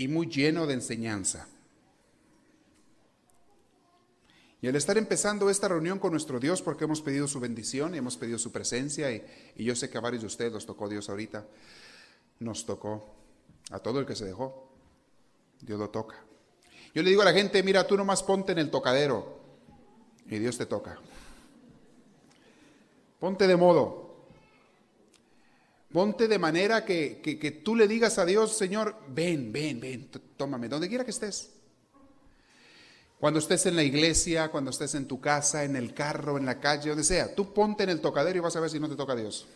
y muy lleno de enseñanza. Y al estar empezando esta reunión con nuestro Dios, porque hemos pedido su bendición, y hemos pedido su presencia, y, yo sé que a varios de ustedes los tocó Dios ahorita, nos tocó a todo el que se dejó, Dios lo toca. Yo le digo a la gente, mira, tú nomás ponte en el tocadero, y Dios te toca. Ponte de modo, Ponte de manera que, que, tú le digas a Dios, Señor, ven, ven, ven, tómame, donde quiera que estés. Cuando estés en la iglesia, cuando estés en tu casa, en el carro, en la calle, donde sea, tú ponte en el tocadero y vas a ver si no te toca Dios.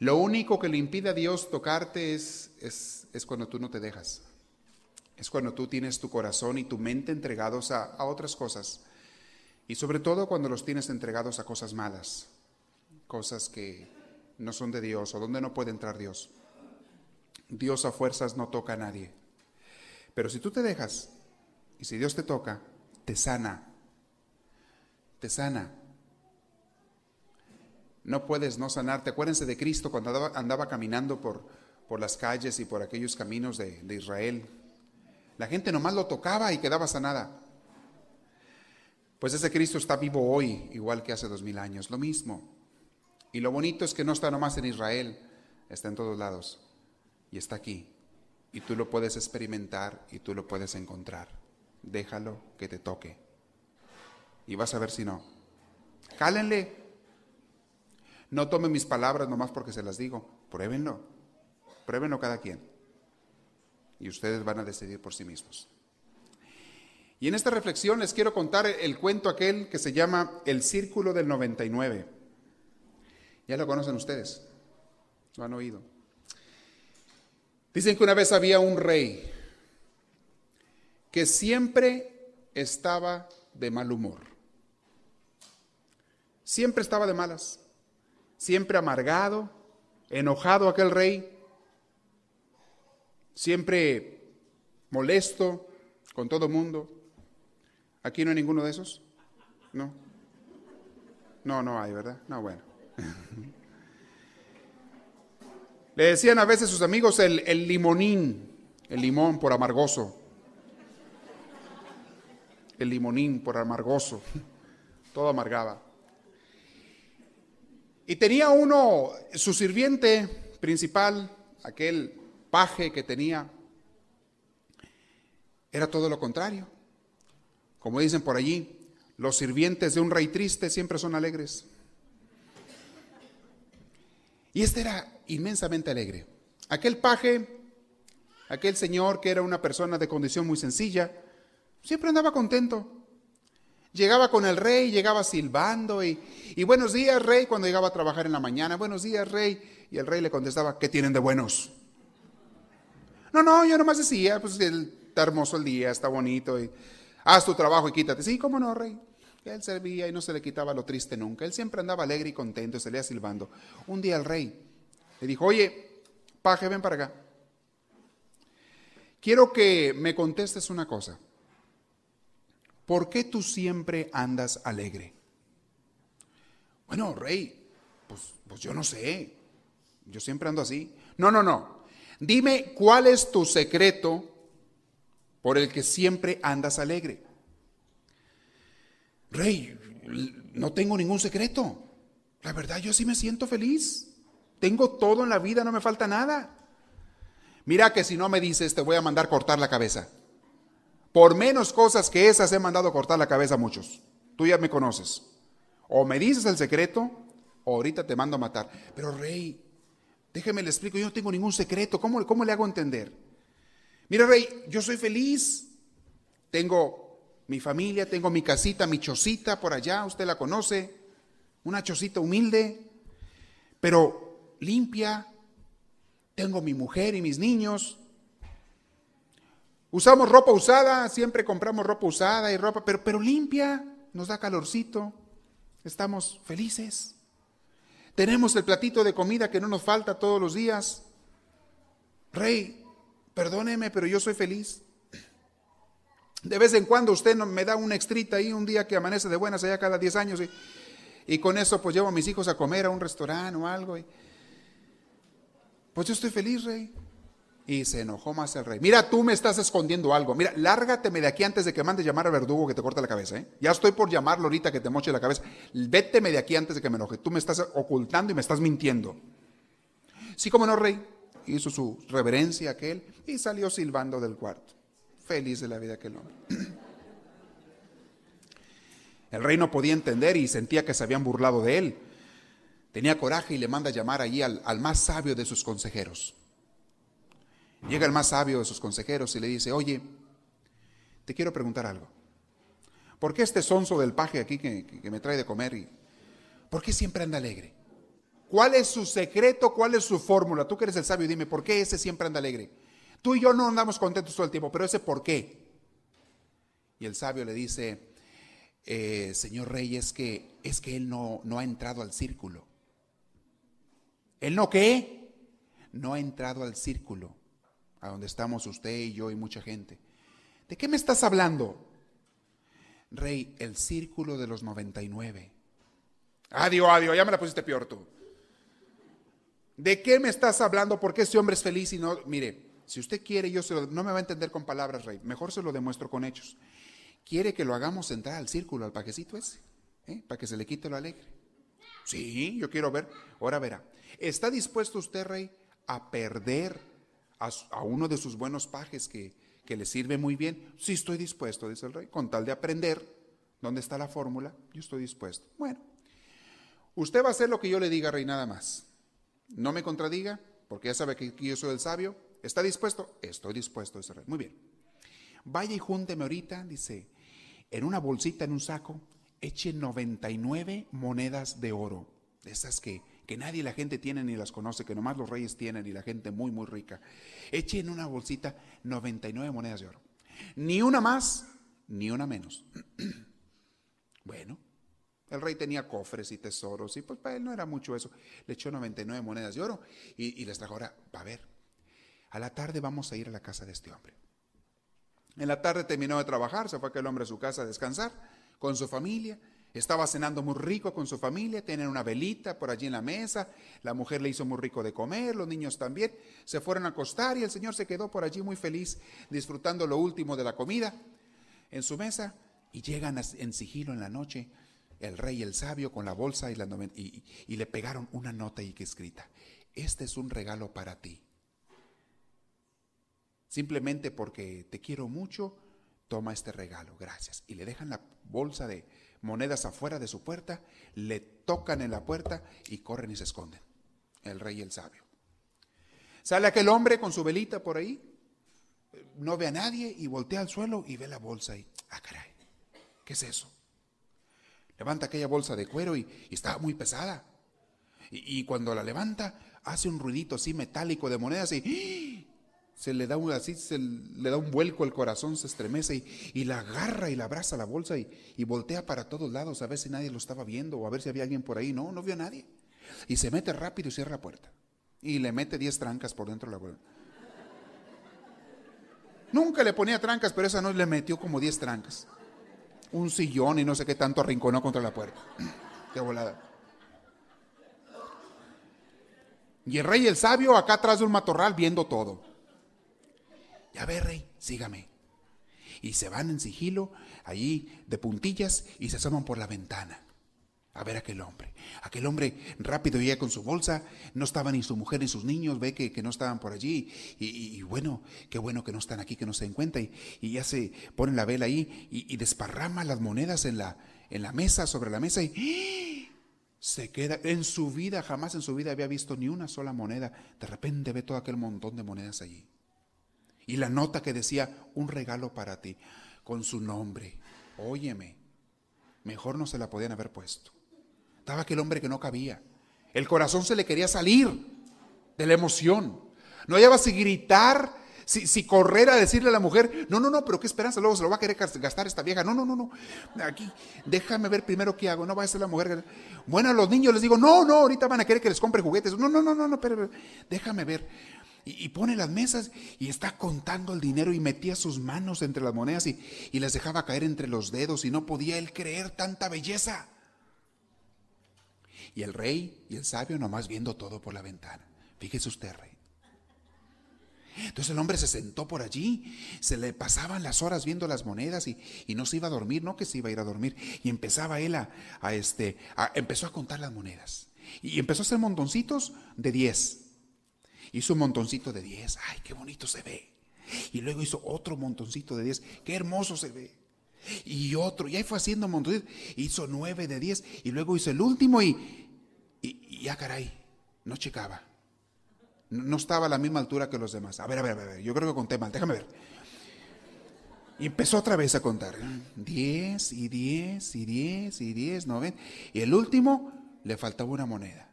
Lo único que le impide a Dios tocarte es, es, es cuando tú no te dejas. Es cuando tú tienes tu corazón y tu mente entregados a, a otras cosas. Y sobre todo cuando los tienes entregados a cosas malas, cosas que, no son de Dios o donde no puede entrar Dios. Dios a fuerzas no toca a nadie. Pero si tú te dejas y si Dios te toca, te sana. Te sana. No puedes no sanarte. Acuérdense de Cristo cuando andaba, caminando por, por, las calles y por aquellos caminos de, de Israel. La gente nomás lo tocaba y quedaba sanada. Pues ese Cristo está vivo hoy, igual que hace dos mil años. Lo mismo. Y lo bonito es que no está nomás en Israel, está en todos lados. Y está aquí. Y tú lo puedes experimentar y tú lo puedes encontrar. Déjalo que te toque. Y vas a ver si no. Cálenle. No tomen mis palabras nomás porque se las digo. Pruébenlo. Pruébenlo cada quien. Y ustedes van a decidir por sí mismos. Y en esta reflexión les quiero contar el cuento aquel que se llama El Círculo del 99. Ya lo conocen ustedes, lo han oído. Dicen que una vez había un rey que siempre estaba de mal humor. Siempre estaba de malas, siempre amargado, enojado aquel rey, siempre molesto con todo mundo. ¿Aquí no hay ninguno de esos? No. No, no hay, ¿verdad? No, bueno. Le decían a veces sus amigos el, limonín, el limón por amargoso. El limonín por amargoso. Todo amargaba. Y tenía uno, su sirviente principal, aquel paje que tenía, era todo lo contrario. Como dicen por allí, los sirvientes de un rey triste siempre son alegres. Y este era inmensamente alegre. Aquel paje, aquel señor que era una persona de condición muy sencilla, siempre andaba contento. Llegaba con el rey, llegaba silbando y, buenos días, rey, cuando llegaba a trabajar en la mañana, buenos días, rey. Y el rey le contestaba, ¿qué tienen de buenos? No, no, yo nomás decía, pues está hermoso el día, está bonito, y haz tu trabajo y quítate. Sí, cómo no, rey. Él servía y no se le quitaba lo triste nunca. Él siempre andaba alegre y contento y salía silbando. Un día el rey le dijo, oye, paje, ven para acá. Quiero que me contestes una cosa. ¿Por qué tú siempre andas alegre? Bueno, rey, pues, pues yo no sé. Yo siempre ando así. No, no, no. Dime cuál es tu secreto por el que siempre andas alegre. Rey, no tengo ningún secreto. La verdad, yo sí me siento feliz. Tengo todo en la vida, no me falta nada. Mira que si no me dices, te voy a mandar cortar la cabeza. Por menos cosas que esas he mandado cortar la cabeza a muchos. Tú ya me conoces. O me dices el secreto, o ahorita te mando a matar. Pero rey, déjeme le explico, yo no tengo ningún secreto. ¿Cómo, cómo le hago entender? Mira, rey, yo soy feliz. Tengo mi familia, tengo mi casita, mi chocita por allá, usted la conoce, una chocita humilde, pero limpia. Tengo mi mujer y mis niños. Usamos ropa usada, siempre compramos ropa usada y ropa, pero, pero limpia, nos da calorcito, estamos felices. Tenemos el platito de comida que no nos falta todos los días. Rey, perdóneme, pero yo soy feliz. De vez en cuando usted me da una extrita ahí un día que amanece de buenas allá cada 10 años y, con eso pues llevo a mis hijos a comer a un restaurante o algo. Y, pues yo estoy feliz, rey. Y se enojó más el rey. Mira, tú me estás escondiendo algo. Mira, lárgateme de aquí antes de que mandes llamar al verdugo que te corte la cabeza. ¿eh? Ya estoy por llamarlo ahorita que te moche la cabeza. Véteme de aquí antes de que me enoje. Tú me estás ocultando y me estás mintiendo. Sí, como no, rey. Hizo su reverencia aquel y salió silbando del cuarto. Feliz de la vida aquel hombre. El rey no podía entender y sentía que se habían burlado de él. Tenía coraje y le manda llamar allí al, más sabio de sus consejeros. Llega el más sabio de sus consejeros y le dice, oye, te quiero preguntar algo. ¿Por qué este sonso del paje aquí que, me trae de comer y por qué siempre anda alegre? ¿Cuál es su secreto? ¿Cuál es su fórmula? Tú que eres el sabio, dime, ¿por qué ese siempre anda alegre? Tú y yo no andamos contentos todo el tiempo, pero ese por qué. Y el sabio le dice, eh, señor rey, es que, es que él no, no ha entrado al círculo. ¿Él no qué? No ha entrado al círculo a donde estamos usted y yo y mucha gente. ¿De qué me estás hablando? Rey, el círculo de los 99. Adiós, adiós, ya me la pusiste peor tú. ¿De qué me estás hablando? ¿Por qué ese hombre es feliz y no? Mire, si usted quiere, yo no me va a entender con palabras, Rey. Mejor se lo demuestro con hechos. ¿Quiere que lo hagamos entrar al círculo, al paquecito ese? ¿Eh? Para que se le quite lo alegre. Sí, yo quiero ver. Ahora verá. ¿Está dispuesto usted, Rey, a perder a, uno de sus buenos pajes que, que le sirve muy bien, sí estoy dispuesto, dice el rey, con tal de aprender dónde está la fórmula, yo estoy dispuesto. Bueno, usted va a hacer lo que yo le diga, rey, nada más. No me contradiga, porque ya sabe que yo soy el sabio. ¿Está dispuesto? Estoy dispuesto, dice el rey. Muy bien. Vaya y júnteme ahorita, dice, en una bolsita, en un saco, eche 99 monedas de oro, de esas que que nadie la gente tiene ni las conoce, que nomás los reyes tienen y la gente muy, muy rica. Eche en una bolsita 99 monedas de oro. Ni una más, ni una menos. bueno, el rey tenía cofres y tesoros y pues para él no era mucho eso. Le echó 99 monedas de oro y, y les trajo ahora, va a ver, a la tarde vamos a ir a la casa de este hombre. En la tarde terminó de trabajar, se fue aquel hombre a su casa a descansar con su familia estaba cenando muy rico con su familia, tenían una velita por allí en la mesa, la mujer le hizo muy rico de comer, los niños también, se fueron a acostar y el Señor se quedó por allí muy feliz disfrutando lo último de la comida en su mesa y llegan en sigilo en la noche el rey y el sabio con la bolsa y, la, y le pegaron una nota y que escrita, este es un regalo para ti. Simplemente porque te quiero mucho, toma este regalo, gracias. Y le dejan la bolsa de, monedas afuera de su puerta, le tocan en la puerta y corren y se esconden. El rey y el sabio. Sale aquel hombre con su velita por ahí, no ve a nadie y voltea al suelo y ve la bolsa y, ah, caray, ¿qué es eso? Levanta aquella bolsa de cuero y, está muy pesada. Y, cuando la levanta, hace un ruidito así metálico de monedas y se le da un, así, se le da un vuelco el corazón, se estremece y, la agarra y la abraza la bolsa y, voltea para todos lados a ver si nadie lo estaba viendo o a ver si había alguien por ahí. No, no vio a nadie. Y se mete rápido y cierra la puerta. Y le mete 10 trancas por dentro de la puerta. Nunca le ponía trancas, pero esa noche le metió como 10 trancas. Un sillón y no sé qué tanto arrinconó contra la puerta. Qué volada. Y el rey y el sabio acá atrás de un matorral viendo todo. Ya ve, rey, sígame. Y se van en sigilo, allí de puntillas, y se asoman por la ventana a ver a aquel hombre. Aquel hombre rápido llega con su bolsa, no estaba ni su mujer ni sus niños, ve que, no estaban por allí. Y, bueno, qué bueno que no están aquí, que no se den cuenta. Y, ya se pone la vela ahí y, desparrama las monedas en la, en la mesa, sobre la mesa, y ¡ah! se queda. En su vida, jamás en su vida había visto ni una sola moneda. De repente ve todo aquel montón de monedas allí. Y la nota que decía, un regalo para ti, con su nombre. Óyeme, mejor no se la podían haber puesto. Estaba aquel hombre que no cabía. El corazón se le quería salir de la emoción. No hallaba si gritar, Si, correr a decirle a la mujer, no, no, no, pero qué esperanza, luego se lo va a querer gastar esta vieja. No, no, no, no. Aquí, déjame ver primero qué hago. No va a ser la mujer. Bueno, a los niños les digo, no, no, ahorita van a querer que les compre juguetes. No, no, no, no, no, pero déjame ver. Y, pone las mesas y está contando el dinero y metía sus manos entre las monedas y, y las dejaba caer entre los dedos y no podía él creer tanta belleza. Y el rey y el sabio nomás viendo todo por la ventana. Fíjese usted, rey. Entonces el hombre se sentó por allí, se le pasaban las horas viendo las monedas y, no se iba a dormir, no que se iba a ir a dormir. Y empezaba él a, este, empezó a contar las monedas. Y empezó a hacer montoncitos de 10. Hizo un montoncito de 10. Ay, qué bonito se ve. Y luego hizo otro montoncito de 10. Qué hermoso se ve. Y otro. Y ahí fue haciendo montoncitos. Hizo 9 de 10. Y luego hizo el último y, y, ya caray, no checaba. No estaba a la misma altura que los demás. A ver, a ver, a ver, yo creo que conté mal, déjame ver. Y empezó otra vez a contar. Diez y diez y diez y diez, no ven. Y el último le faltaba una moneda.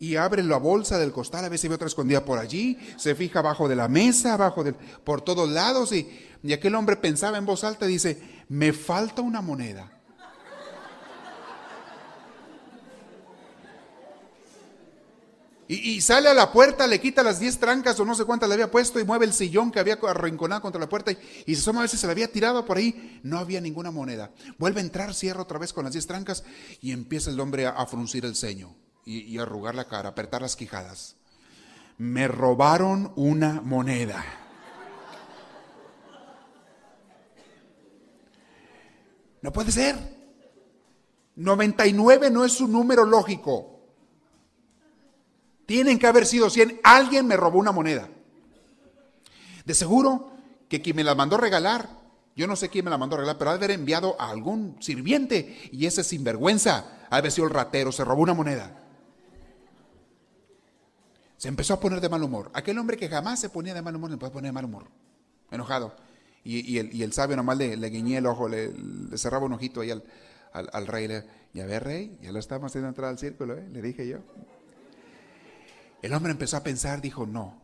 Y abre la bolsa del costal, a ver si ve otra escondida por allí, se fija abajo de la mesa, abajo del, por todos lados, y, y aquel hombre pensaba en voz alta y dice, me falta una moneda. Y, sale a la puerta, le quita las 10 trancas o no sé cuántas le había puesto y mueve el sillón que había arrinconado contra la puerta y, se asoma a ver si se le había tirado por ahí. No había ninguna moneda. Vuelve a entrar, cierra otra vez con las 10 trancas y empieza el hombre a, fruncir el ceño y, arrugar la cara, apretar las quijadas. Me robaron una moneda. No puede ser. 99 no es un número lógico. Tienen que haber sido 100. Alguien me robó una moneda. De seguro que quien me la mandó regalar, yo no sé quién me la mandó regalar, pero ha de haber enviado a algún sirviente y ese sinvergüenza ha de haber sido el ratero, se robó una moneda. Se empezó a poner de mal humor. Aquel hombre que jamás se ponía de mal humor, le puede poner de mal humor, enojado. Y, el, sabio nomás le, le guiñé el ojo, le, cerraba un ojito ahí al, rey. Le, y a ver, rey, ya lo estamos haciendo entrar al círculo, ¿eh? le dije yo. El hombre empezó a pensar, dijo, no,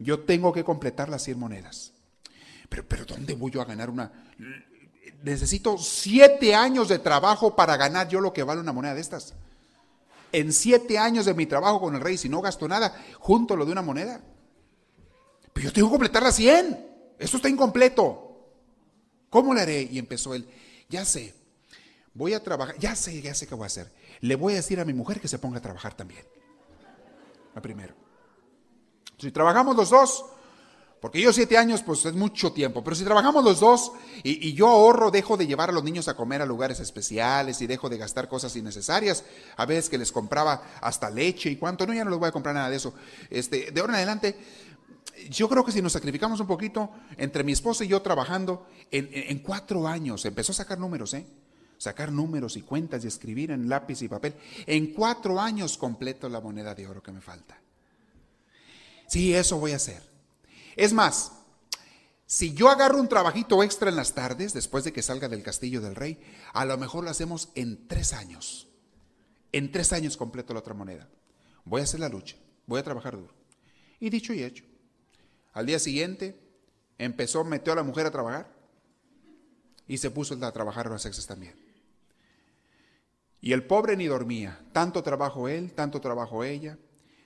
yo tengo que completar las 100 monedas. Pero, pero ¿dónde voy yo a ganar una? Necesito siete años de trabajo para ganar yo lo que vale una moneda de estas. En siete años de mi trabajo con el rey, si no gasto nada, junto lo de una moneda. Pero yo tengo que completar las 100. Esto está incompleto. ¿Cómo le haré? Y empezó él, ya sé, voy a trabajar, ya sé, ya sé qué voy a hacer. Le voy a decir a mi mujer que se ponga a trabajar también la primero. Si trabajamos los dos, porque yo siete años, pues es mucho tiempo, pero si trabajamos los dos y, yo ahorro, dejo de llevar a los niños a comer a lugares especiales y dejo de gastar cosas innecesarias, a veces que les compraba hasta leche y cuánto, no, ya no les voy a comprar nada de eso. Este, de ahora en adelante, yo creo que si nos sacrificamos un poquito, entre mi esposa y yo trabajando, en, en cuatro años, empezó a sacar números, ¿eh? sacar números y cuentas y escribir en lápiz y papel. En cuatro años completo la moneda de oro que me falta. Sí, eso voy a hacer. Es más, si yo agarro un trabajito extra en las tardes, después de que salga del castillo del rey, a lo mejor lo hacemos en tres años. En tres años completo la otra moneda. Voy a hacer la lucha, voy a trabajar duro. Y dicho y hecho. Al día siguiente empezó, metió a la mujer a trabajar y se puso a trabajar horas extras también. Y el pobre ni dormía. Tanto trabajo él, tanto trabajo ella.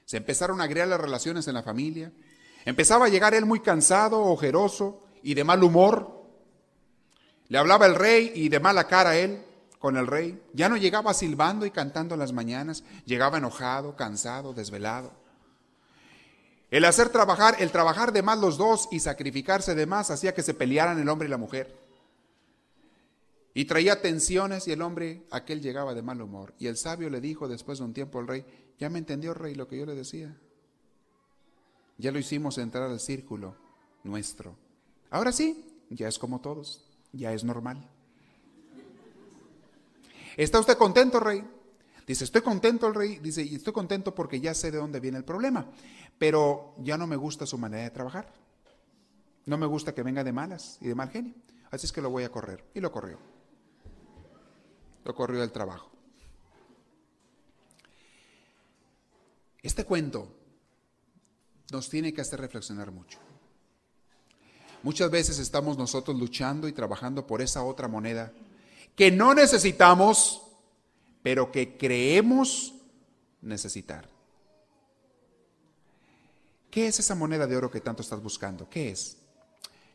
Se empezaron a agregar las relaciones en la familia. Empezaba a llegar él muy cansado, ojeroso y de mal humor. Le hablaba el rey y de mala cara él con el rey. Ya no llegaba silbando y cantando en las mañanas. Llegaba enojado, cansado, desvelado. El hacer trabajar, el trabajar de más los dos y sacrificarse de más hacía que se pelearan el hombre y la mujer. Y traía tensiones y el hombre, aquel llegaba de mal humor. Y el sabio le dijo después de un tiempo al rey, ya me entendió rey lo que yo le decía. Ya lo hicimos entrar al círculo nuestro. Ahora sí, ya es como todos, ya es normal. ¿Está usted contento, rey? Dice, estoy contento el rey, dice, y estoy contento porque ya sé de dónde viene el problema, pero ya no me gusta su manera de trabajar. No me gusta que venga de malas y de mal genio. Así es que lo voy a correr. Y lo corrió lo corrió del trabajo. Este cuento nos tiene que hacer reflexionar mucho. Muchas veces estamos nosotros luchando y trabajando por esa otra moneda que no necesitamos, pero que creemos necesitar. ¿Qué es esa moneda de oro que tanto estás buscando? ¿Qué es?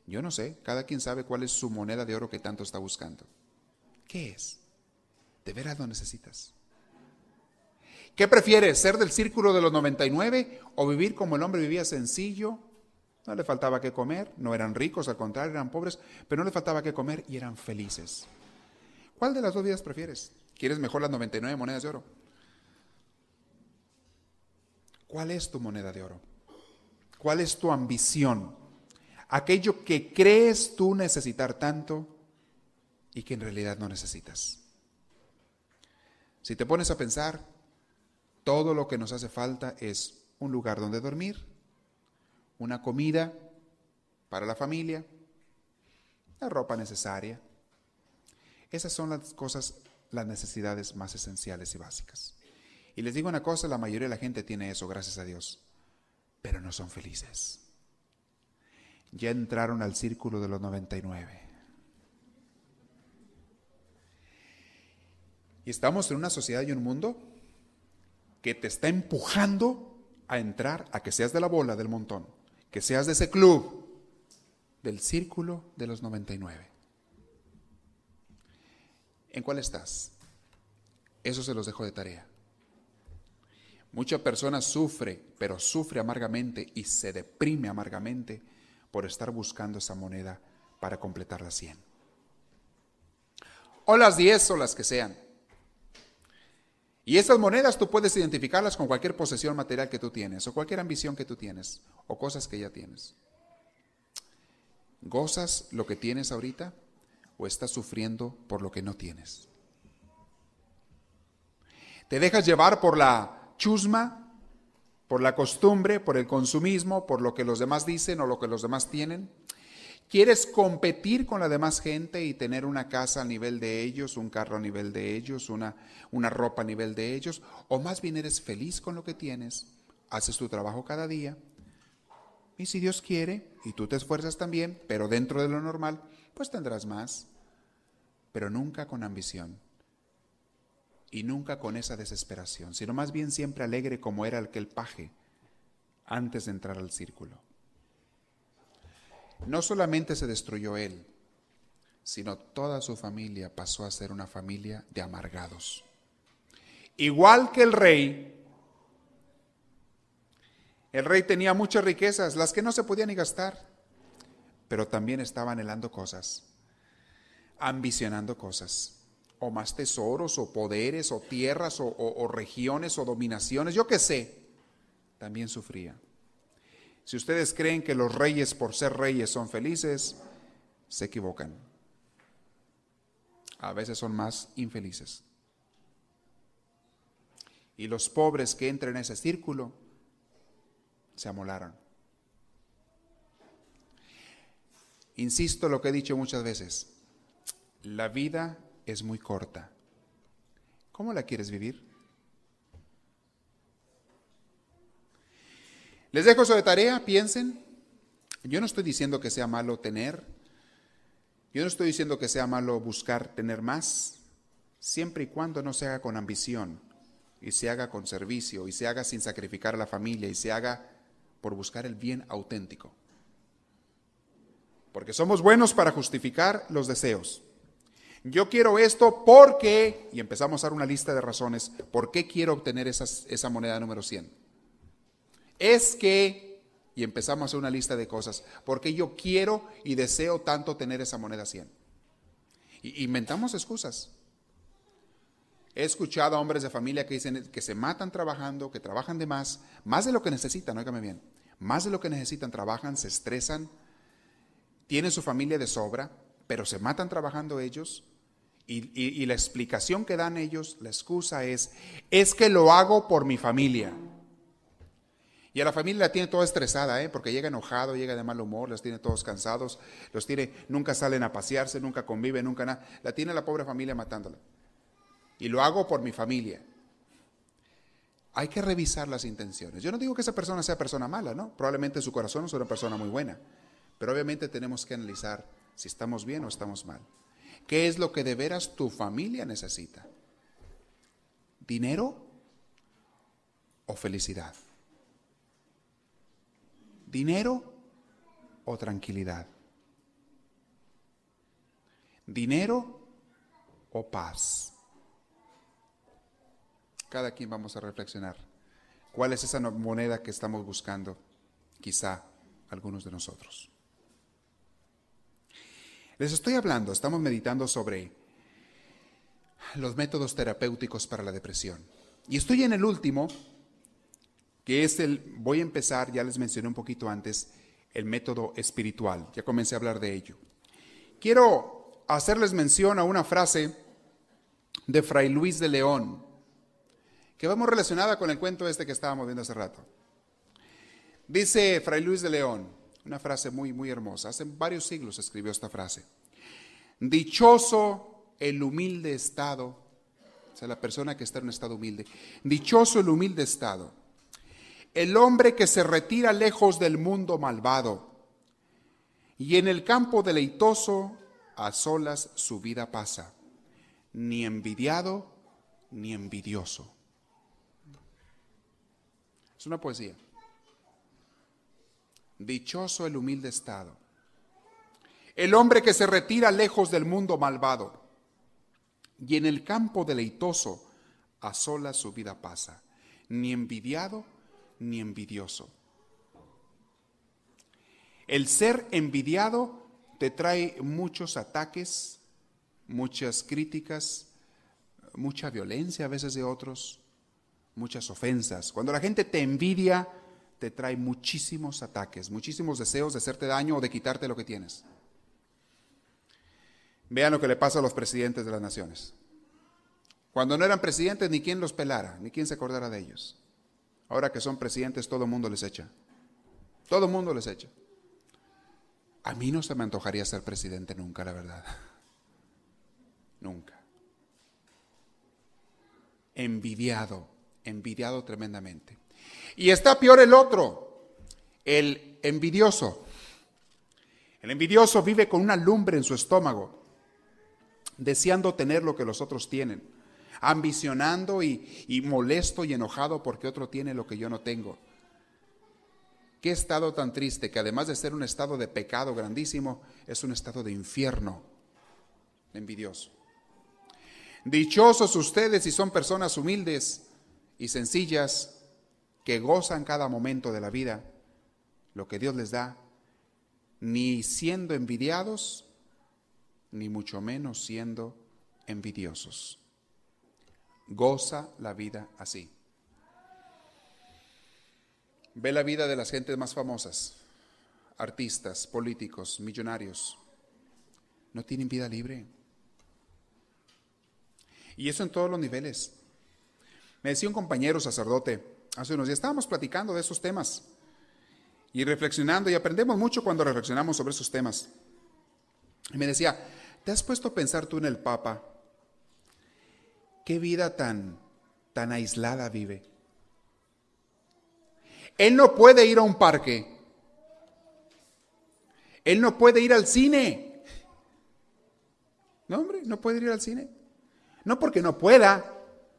Yo no sé, cada quien sabe cuál es su moneda de oro que tanto está buscando. ¿Qué es? ¿De veras lo necesitas? ¿Qué prefieres, ser del círculo de los 99 o vivir como el hombre vivía sencillo? No le faltaba que comer, no eran ricos, al contrario, eran pobres, pero no le faltaba que comer y eran felices. ¿Cuál de las dos vidas prefieres? ¿Quieres mejor las 99 monedas de oro? ¿Cuál es tu moneda de oro? ¿Cuál es tu ambición? Aquello que crees tú necesitar tanto y que en realidad no necesitas. Si te pones a pensar, todo lo que nos hace falta es un lugar donde dormir, una comida para la familia, la ropa necesaria, esas son las cosas, las necesidades más esenciales y básicas. Y les digo una cosa, la mayoría de la gente tiene eso, gracias a Dios, pero no son felices. Ya entraron al círculo de los 99. Y estamos en una sociedad y un mundo que te está empujando a entrar, a que seas de la bola del montón, que seas de ese club, del círculo de los 99. ¿En cuál estás? Eso se los dejo de tarea. Mucha persona sufre, pero sufre amargamente y se deprime amargamente por estar buscando esa moneda para completar las 100. O las 10 o las que sean. Y esas monedas tú puedes identificarlas con cualquier posesión material que tú tienes, o cualquier ambición que tú tienes, o cosas que ya tienes. ¿Gozas lo que tienes ahorita? o estás sufriendo por lo que no tienes? ¿Te dejas llevar por la chusma, por la costumbre, por el consumismo, por lo que los demás dicen o lo que los demás tienen? ¿Quieres competir con la demás gente y tener una casa a nivel de ellos, un carro a nivel de ellos, una, una ropa a nivel de ellos? ¿O más bien eres feliz con lo que tienes? Haces tu trabajo cada día. Y si Dios quiere, y tú te esfuerzas también, pero dentro de lo normal, pues tendrás más, pero nunca con ambición y nunca con esa desesperación, sino más bien siempre alegre como era aquel paje antes de entrar al círculo. No solamente se destruyó él, sino toda su familia pasó a ser una familia de amargados. Igual que el rey, el rey tenía muchas riquezas, las que no se podían ni gastar pero también estaba anhelando cosas, ambicionando cosas, o más tesoros, o poderes, o tierras, o, regiones, o dominaciones, yo qué sé, también sufría. Si ustedes creen que los reyes por ser reyes son felices, se equivocan. A veces son más infelices. Y los pobres que entran en ese círculo se amolaron. Insisto lo que he dicho muchas veces, la vida es muy corta. ¿Cómo la quieres vivir? Les dejo eso de tarea, piensen. Yo no estoy diciendo que sea malo tener, yo no estoy diciendo que sea malo buscar tener más, siempre y cuando no se haga con ambición y se haga con servicio y se haga sin sacrificar a la familia y se haga por buscar el bien auténtico. Porque somos buenos para justificar los deseos. Yo quiero esto porque, y empezamos a dar una lista de razones, ¿por qué quiero obtener esa moneda número 100? Es que, y empezamos a hacer una lista de cosas, porque yo quiero y deseo tanto tener esa moneda 100. Y inventamos excusas. He escuchado a hombres de familia que dicen que se matan trabajando, que trabajan de más, más de lo que necesitan, óigame bien, más de lo que necesitan, trabajan, se estresan, tienen su familia de sobra, pero se matan trabajando ellos. Y, la explicación que dan ellos, la excusa es, es que lo hago por mi familia. Y a la familia la tiene toda estresada, ¿eh? porque llega enojado, llega de mal humor, los tiene todos cansados, los tiene, nunca salen a pasearse, nunca conviven, nunca nada. La tiene la pobre familia matándola. Y lo hago por mi familia. Hay que revisar las intenciones. Yo no digo que esa persona sea persona mala, ¿no? Probablemente su corazón es una persona muy buena Pero obviamente tenemos que analizar si estamos bien o estamos mal. ¿Qué es lo que de veras tu familia necesita? ¿Dinero o felicidad? ¿Dinero o tranquilidad? ¿Dinero o paz? Cada quien vamos a reflexionar. ¿Cuál es esa moneda que estamos buscando? Quizá algunos de nosotros. Les estoy hablando, estamos meditando sobre los métodos terapéuticos para la depresión. Y estoy en el último, que es el, voy a empezar, ya les mencioné un poquito antes, el método espiritual. Ya comencé a hablar de ello. Quiero hacerles mención a una frase de Fray Luis de León, que vamos relacionada con el cuento este que estábamos viendo hace rato. Dice Fray Luis de León, una frase muy, muy hermosa, hace varios siglos escribió esta frase. Dichoso el humilde estado, o sea, la persona que está en un estado humilde, dichoso el humilde estado, el hombre que se retira lejos del mundo malvado y en el campo deleitoso a solas su vida pasa, ni envidiado ni envidioso. Es una poesía. Dichoso el humilde estado. El hombre que se retira lejos del mundo malvado y en el campo deleitoso a solas su vida pasa, ni envidiado ni envidioso. El ser envidiado te trae muchos ataques, muchas críticas, mucha violencia a veces de otros, muchas ofensas. Cuando la gente te envidia, te trae muchísimos ataques, muchísimos deseos de hacerte daño o de quitarte lo que tienes. Vean lo que le pasa a los presidentes de las naciones. Cuando no eran presidentes, ni quien los pelara, ni quien se acordara de ellos. Ahora que son presidentes, todo el mundo les echa. Todo el mundo les echa. A mí no se me antojaría ser presidente nunca, la verdad. Nunca. Envidiado envidiado tremendamente. Y está peor el otro, el envidioso. El envidioso vive con una lumbre en su estómago, deseando tener lo que los otros tienen, ambicionando y, molesto y enojado porque otro tiene lo que yo no tengo. Qué estado tan triste que además de ser un estado de pecado grandísimo, es un estado de infierno envidioso. Dichosos ustedes si son personas humildes, y sencillas que gozan cada momento de la vida, lo que Dios les da, ni siendo envidiados, ni mucho menos siendo envidiosos. Goza la vida así. Ve la vida de las gentes más famosas, artistas, políticos, millonarios. No tienen vida libre. Y eso en todos los niveles. Me decía un compañero sacerdote hace unos días, estábamos platicando de esos temas y reflexionando, y aprendemos mucho cuando reflexionamos sobre esos temas. Y me decía, ¿te has puesto a pensar tú en el Papa? ¿Qué vida tan, tan aislada vive? Él no puede ir a un parque. Él no puede ir al cine. No, hombre, no puede ir al cine. No porque no pueda,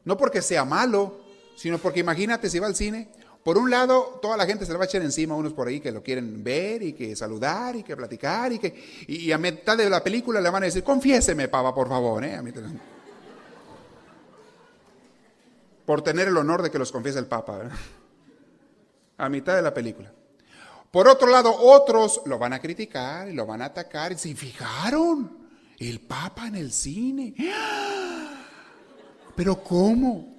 no porque sea malo, sino porque imagínate si va al cine. Por un lado, toda la gente se le va a echar encima, unos por ahí que lo quieren ver y que saludar y que platicar y que y a mitad de la película le van a decir, confiéseme, papa, por favor, ¿eh? Por tener el honor de que los confiese el papa, a mitad de la película. Por otro lado, otros lo van a criticar y lo van a atacar. Y se fijaron, el papa en el cine. ¿Pero cómo?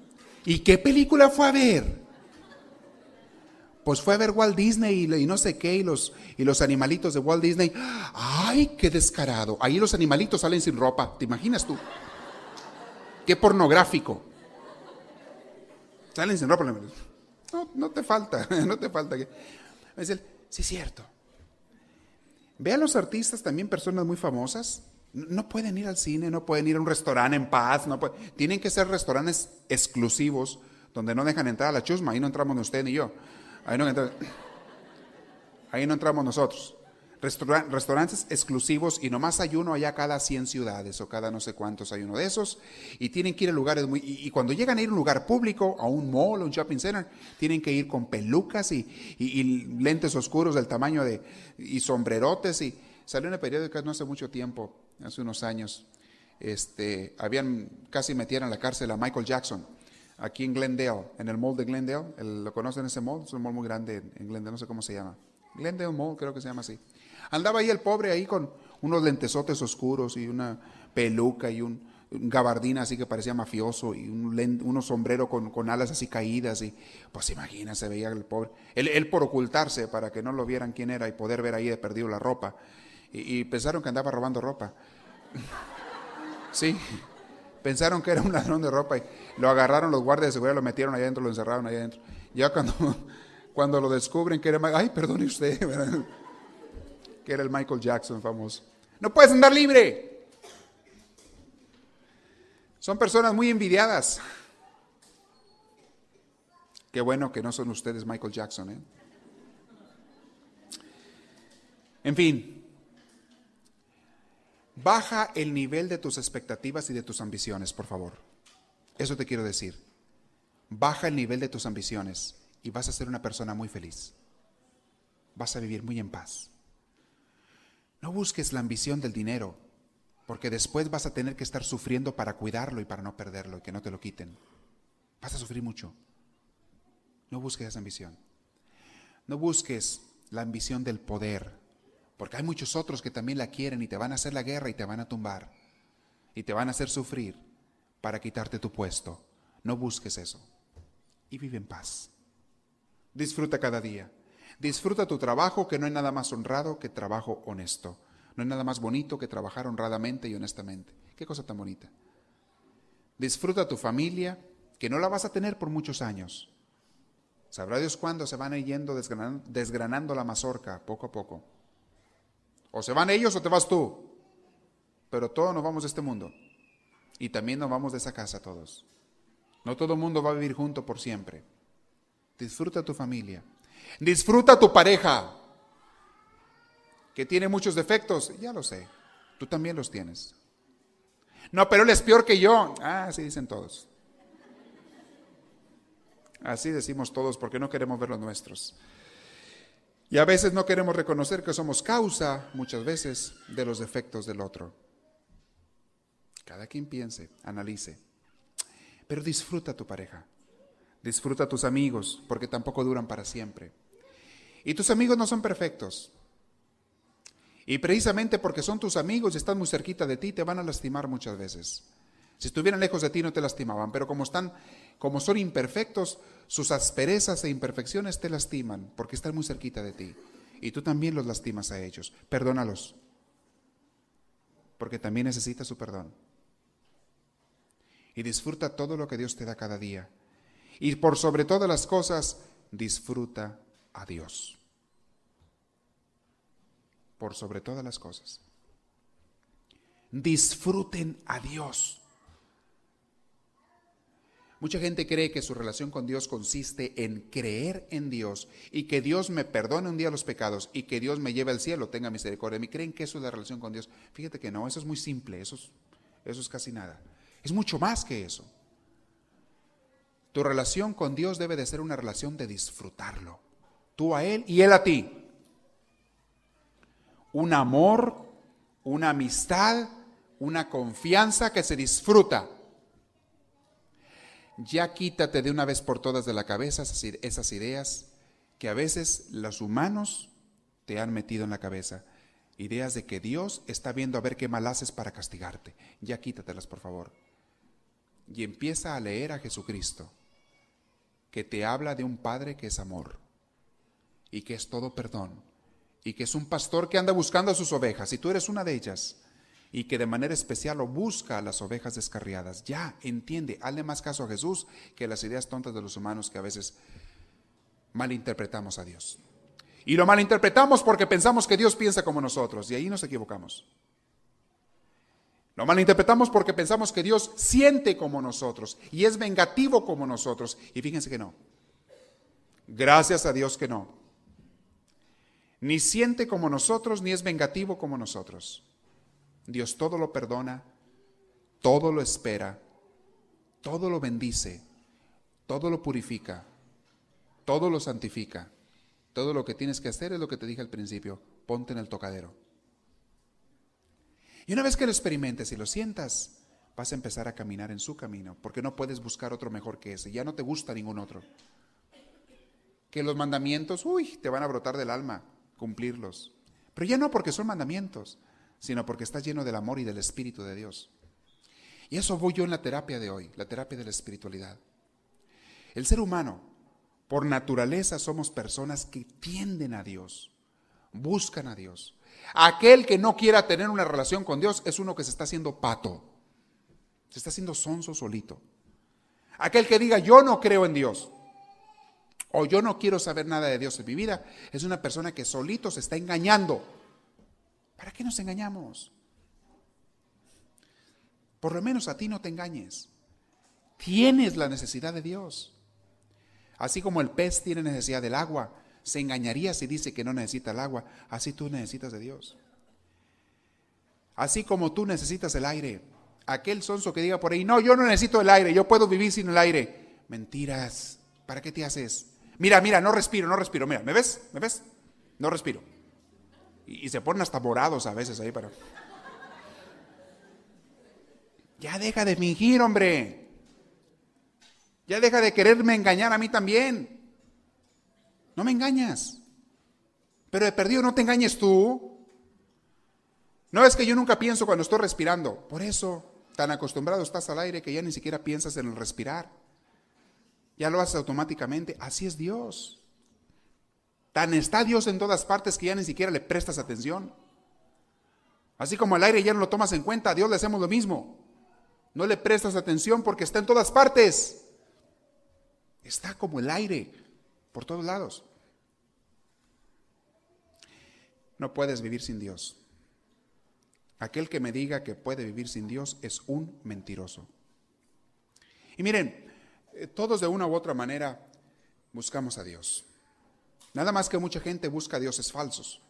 ¿Y qué película fue a ver? Pues fue a ver Walt Disney y, no sé qué, y los, y los animalitos de Walt Disney. ¡Ay, qué descarado! Ahí los animalitos salen sin ropa, ¿te imaginas tú? ¡Qué pornográfico! Salen sin ropa. No, no te falta, no te falta. que sí, es cierto. Ve a los artistas, también personas muy famosas, no pueden ir al cine, no pueden ir a un restaurante en paz, tienen que ser restaurantes exclusivos donde no dejan entrar a la chusma, ahí no entramos ni usted ni yo, ahí no, ahí no entramos nosotros. Restaurantes exclusivos y nomás hay uno allá cada 100 ciudades o cada no sé cuántos hay uno de esos y tienen que ir a lugares muy... Y, cuando llegan a ir a un lugar público, a un mall, a un shopping center, tienen que ir con pelucas y, lentes oscuros del tamaño de... y sombrerotes y... Salió en el no hace mucho tiempo, hace unos años, este, habían casi metieron en la cárcel a Michael Jackson aquí en Glendale, en el mall de Glendale. ¿Lo conocen ese mall? Es un mall muy grande en Glendale, no sé cómo se llama. Glendale Mall, creo que se llama así. Andaba ahí el pobre ahí con unos lentesotes oscuros y una peluca y un, gabardina así que parecía mafioso y un unos sombreros con, alas así caídas y pues imagina, se veía el pobre. Él, por ocultarse para que no lo vieran quién era y poder ver ahí de perdido la ropa. Y, pensaron que andaba robando ropa. Sí, pensaron que era un ladrón de ropa y lo agarraron los guardias de seguridad, lo metieron allá adentro, lo encerraron allá adentro. Ya cuando, cuando lo descubren que era, ay, perdone usted, que era el Michael Jackson famoso. No puedes andar libre. Son personas muy envidiadas. Qué bueno que no son ustedes Michael Jackson. ¿eh? En fin, baja el nivel de tus expectativas y de tus ambiciones, por favor. Eso te quiero decir. Baja el nivel de tus ambiciones y vas a ser una persona muy feliz. Vas a vivir muy en paz. No busques la ambición del dinero, porque después vas a tener que estar sufriendo para cuidarlo y para no perderlo y que no te lo quiten. Vas a sufrir mucho. No busques esa ambición. No busques la ambición del poder, porque hay muchos otros que también la quieren y te van a hacer la guerra y te van a tumbar y te van a hacer sufrir para quitarte tu puesto. No busques eso y vive en paz. Disfruta cada día. Disfruta tu trabajo, que no hay nada más honrado que trabajo honesto. No hay nada más bonito que trabajar honradamente y honestamente. Qué cosa tan bonita. Disfruta tu familia, que no la vas a tener por muchos años. Sabrá Dios cuándo se van yendo desgranando, desgranando la mazorca, poco a poco. O se van ellos o te vas tú. Pero todos nos vamos de este mundo. Y también nos vamos de esa casa todos. No todo el mundo va a vivir junto por siempre. Disfruta tu familia. Disfruta tu pareja, que tiene muchos defectos, ya lo sé, tú también los tienes. No, pero él es peor que yo. Ah, así dicen todos. Así decimos todos porque no queremos ver los nuestros. Y a veces no queremos reconocer que somos causa, muchas veces, de los defectos del otro. Cada quien piense, analice. Pero disfruta tu pareja. Disfruta tus amigos, porque tampoco duran para siempre. Y tus amigos no son perfectos. Y precisamente porque son tus amigos y están muy cerquita de ti, te van a lastimar muchas veces. Si estuvieran lejos de ti no te lastimaban, pero como están, como son imperfectos, sus asperezas e imperfecciones te lastiman porque están muy cerquita de ti. Y tú también los lastimas a ellos. Perdónalos. Porque también necesitas su perdón. Y disfruta todo lo que Dios te da cada día. Y por sobre todas las cosas, disfruta a Dios. Por sobre todas las cosas. Disfruten a Dios. Mucha gente cree que su relación con Dios consiste en creer en Dios y que Dios me perdone un día los pecados y que Dios me lleve al cielo, tenga misericordia de mí. ¿Creen que eso es la relación con Dios? Fíjate que no, eso es muy simple, eso es, eso es casi nada. Es mucho más que eso. Tu relación con Dios debe de ser una relación de disfrutarlo tú a Él y Él a ti. Un amor, una amistad, una confianza que se disfruta. Ya quítate de una vez por todas de la cabeza esas ideas que a veces los humanos te han metido en la cabeza. Ideas de que Dios está viendo a ver qué mal haces para castigarte. Ya quítatelas, por favor. Y empieza a leer a Jesucristo, que te habla de un Padre que es amor y que es todo perdón y que es un pastor que anda buscando a sus ovejas y tú eres una de ellas y que de manera especial lo busca a las ovejas descarriadas. Ya, entiende, hazle más caso a Jesús que las ideas tontas de los humanos que a veces malinterpretamos a Dios. Y lo malinterpretamos porque pensamos que Dios piensa como nosotros y ahí nos equivocamos. Lo malinterpretamos porque pensamos que Dios siente como nosotros y es vengativo como nosotros. Y fíjense que no. Gracias a Dios que no. Ni siente como nosotros, ni es vengativo como nosotros. Dios todo lo perdona, todo lo espera, todo lo bendice, todo lo purifica, todo lo santifica. Todo lo que tienes que hacer es lo que te dije al principio, ponte en el tocadero. Y una vez que lo experimentes y lo sientas, vas a empezar a caminar en su camino, porque no puedes buscar otro mejor que ese, ya no te gusta ningún otro. Que los mandamientos, uy, te van a brotar del alma cumplirlos. Pero ya no porque son mandamientos, sino porque estás lleno del amor y del Espíritu de Dios. Y eso voy yo en la terapia de hoy, la terapia de la espiritualidad. El ser humano, por naturaleza, somos personas que tienden a Dios, buscan a Dios. Aquel que no quiera tener una relación con Dios es uno que se está haciendo pato, se está haciendo sonso solito. Aquel que diga yo no creo en Dios o yo no quiero saber nada de Dios en mi vida es una persona que solito se está engañando. ¿Para qué nos engañamos? Por lo menos a ti no te engañes. Tienes la necesidad de Dios. Así como el pez tiene necesidad del agua, se engañaría si dice que no necesita el agua, así tú necesitas de Dios. Así como tú necesitas el aire. Aquel sonso que diga por ahí, no, yo no necesito el aire, yo puedo vivir sin el aire. Mentiras. ¿Para qué te haces? Mira, mira, no respiro, no respiro. Mira, ¿me ves? ¿Me ves? No respiro. Y, se ponen hasta morados a veces ahí para... Ya deja de fingir, hombre. Ya deja de quererme engañar a mí también. No me engañas. Pero de perdido no te engañes tú. No es que yo nunca pienso cuando estoy respirando. Por eso, tan acostumbrado estás al aire que ya ni siquiera piensas en el respirar. Ya lo haces automáticamente. Así es Dios. Tan está Dios en todas partes que ya ni siquiera le prestas atención. Así como el aire ya no lo tomas en cuenta, a Dios le hacemos lo mismo. No le prestas atención porque está en todas partes. Está como el aire, por todos lados. No puedes vivir sin Dios. Aquel que me diga que puede vivir sin Dios es un mentiroso. Y miren, todos de una u otra manera buscamos a Dios. Nada más que mucha gente busca a dioses falsos,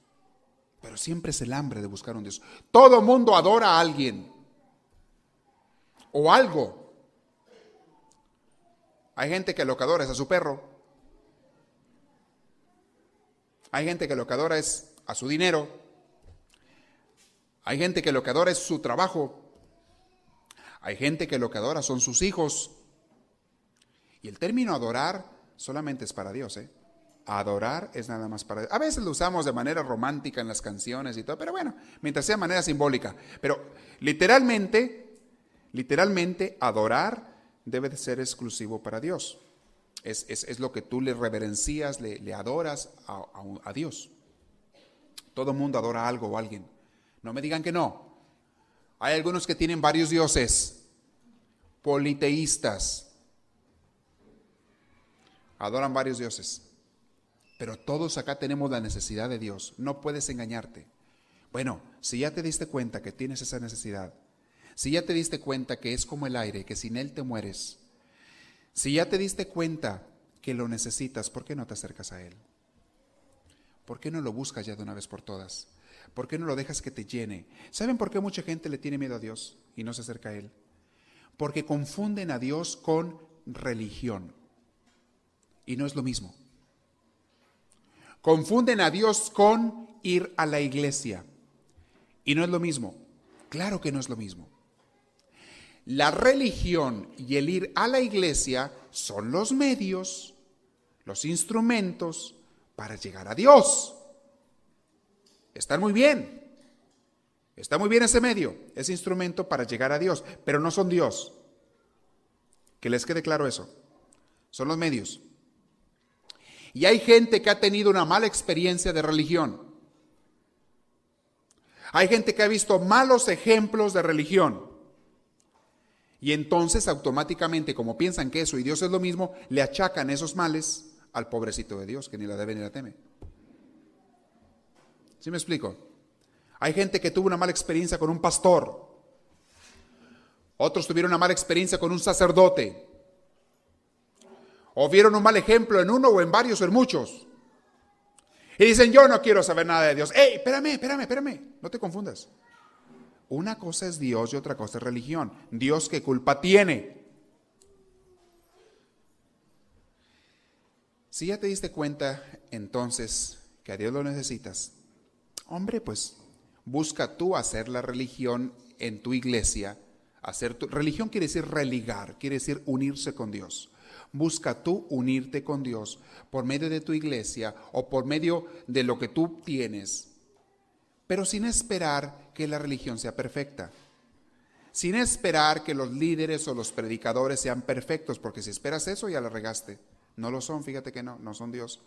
pero siempre es el hambre de buscar un Dios. Todo mundo adora a alguien o algo. Hay gente que lo que adora es a su perro. Hay gente que lo que adora es a su dinero. Hay gente que lo que adora es su trabajo. Hay gente que lo que adora son sus hijos. Y el término adorar solamente es para Dios, ¿eh? Adorar es nada más para Dios. A veces lo usamos de manera romántica en las canciones y todo, pero bueno, mientras sea de manera simbólica. Pero literalmente Literalmente, adorar debe de ser exclusivo para Dios. Es, lo que tú le reverencias, le, adoras a, a, Dios. Todo mundo adora algo o alguien. No me digan que no. Hay algunos que tienen varios dioses, politeístas. Adoran varios dioses. Pero todos acá tenemos la necesidad de Dios. No puedes engañarte. Bueno, si ya te diste cuenta que tienes esa necesidad, si ya te diste cuenta que es como el aire, que sin él te mueres, si ya te diste cuenta que lo necesitas, ¿por qué no te acercas a él? ¿Por qué no lo buscas ya de una vez por todas? ¿Por qué no lo dejas que te llene? ¿Saben por qué mucha gente le tiene miedo a Dios y no se acerca a Él? Porque confunden a Dios con religión. Y no es lo mismo. Confunden a Dios con ir a la iglesia. Y no es lo mismo. Claro que no es lo mismo. La religión y el ir a la iglesia son los medios, los instrumentos para llegar a Dios. Están muy bien. Está muy bien ese medio, ese instrumento para llegar a Dios, pero no son Dios. Que les quede claro eso. Son los medios. Y hay gente que ha tenido una mala experiencia de religión. Hay gente que ha visto malos ejemplos de religión. Y entonces automáticamente, como piensan que eso y Dios es lo mismo, le achacan esos males al pobrecito de Dios, que ni la debe ni la teme. ¿Sí me explico? Hay gente que tuvo una mala experiencia con un pastor. Otros tuvieron una mala experiencia con un sacerdote. O vieron un mal ejemplo en uno o en varios o en muchos. Y dicen, yo no quiero saber nada de Dios. ¡Ey, espérame, espérame, espérame! No te confundas. Una cosa es Dios y otra cosa es religión. Dios qué culpa tiene. Si ya te diste cuenta entonces que a Dios lo necesitas, hombre, pues busca tú hacer la religión en tu iglesia. Hacer tu religión quiere decir religar, quiere decir unirse con Dios. Busca tú unirte con Dios por medio de tu iglesia o por medio de lo que tú tienes, pero sin esperar que la religión sea perfecta. Sin esperar que los líderes o los predicadores sean perfectos, porque si esperas eso ya la regaste. No lo son, fíjate que no, no son Dios.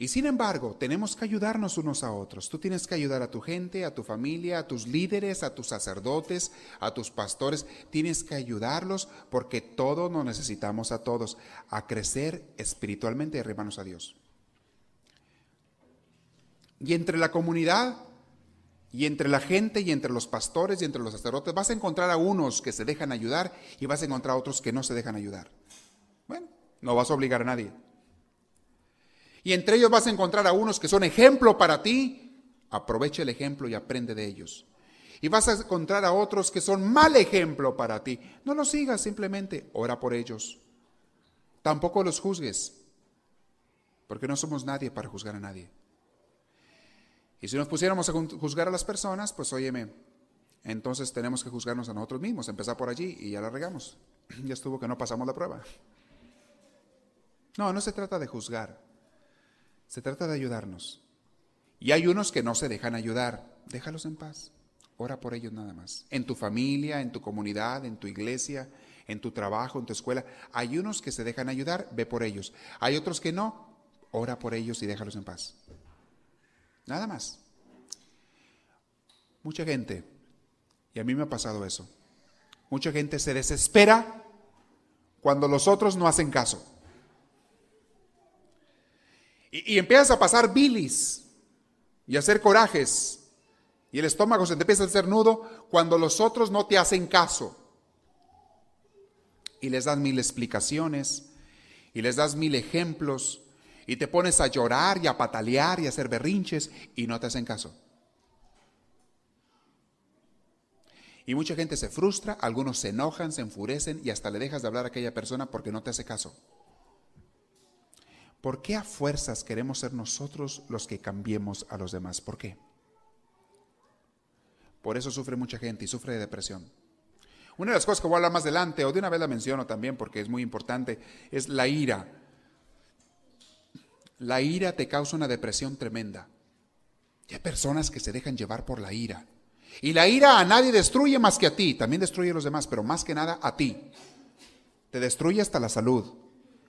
Y sin embargo, tenemos que ayudarnos unos a otros. Tú tienes que ayudar a tu gente, a tu familia, a tus líderes, a tus sacerdotes, a tus pastores. Tienes que ayudarlos porque todos nos necesitamos a todos a crecer espiritualmente arribarnos a Dios. Y entre la comunidad, y entre la gente, y entre los pastores, y entre los sacerdotes, vas a encontrar a unos que se dejan ayudar y vas a encontrar a otros que no se dejan ayudar. Bueno, no vas a obligar a nadie. Y entre ellos vas a encontrar a unos que son ejemplo para ti. Aprovecha el ejemplo y aprende de ellos. Y vas a encontrar a otros que son mal ejemplo para ti. No los sigas, simplemente ora por ellos. Tampoco los juzgues, porque no somos nadie para juzgar a nadie. Y si nos pusiéramos a juzgar a las personas, pues óyeme, entonces tenemos que juzgarnos a nosotros mismos, empezar por allí y ya la regamos. Ya estuvo que no pasamos la prueba. No, no se trata de juzgar. Se trata de ayudarnos. Y hay unos que no se dejan ayudar. Déjalos en paz. Ora por ellos nada más. En tu familia, en tu comunidad, en tu iglesia, en tu trabajo, en tu escuela. Hay unos que se dejan ayudar, ve por ellos. Hay otros que no, ora por ellos y déjalos en paz. Nada más. Mucha gente, y a mí me ha pasado eso, mucha gente se desespera cuando los otros no hacen caso. Y, empiezas a pasar bilis y a hacer corajes. Y el estómago se te empieza a hacer nudo cuando los otros no te hacen caso. Y les das mil explicaciones y les das mil ejemplos y te pones a llorar y a patalear y a hacer berrinches y no te hacen caso. Y mucha gente se frustra, algunos se enojan, se enfurecen y hasta le dejas de hablar a aquella persona porque no te hace caso. ¿Por qué a fuerzas queremos ser nosotros los que cambiemos a los demás? ¿Por qué? Por eso sufre mucha gente y sufre de depresión. Una de las cosas que voy a hablar más adelante, o de una vez la menciono también porque es muy importante, es la ira. La ira te causa una depresión tremenda. Y hay personas que se dejan llevar por la ira. Y la ira a nadie destruye más que a ti, también destruye a los demás, pero más que nada a ti. Te destruye hasta la salud,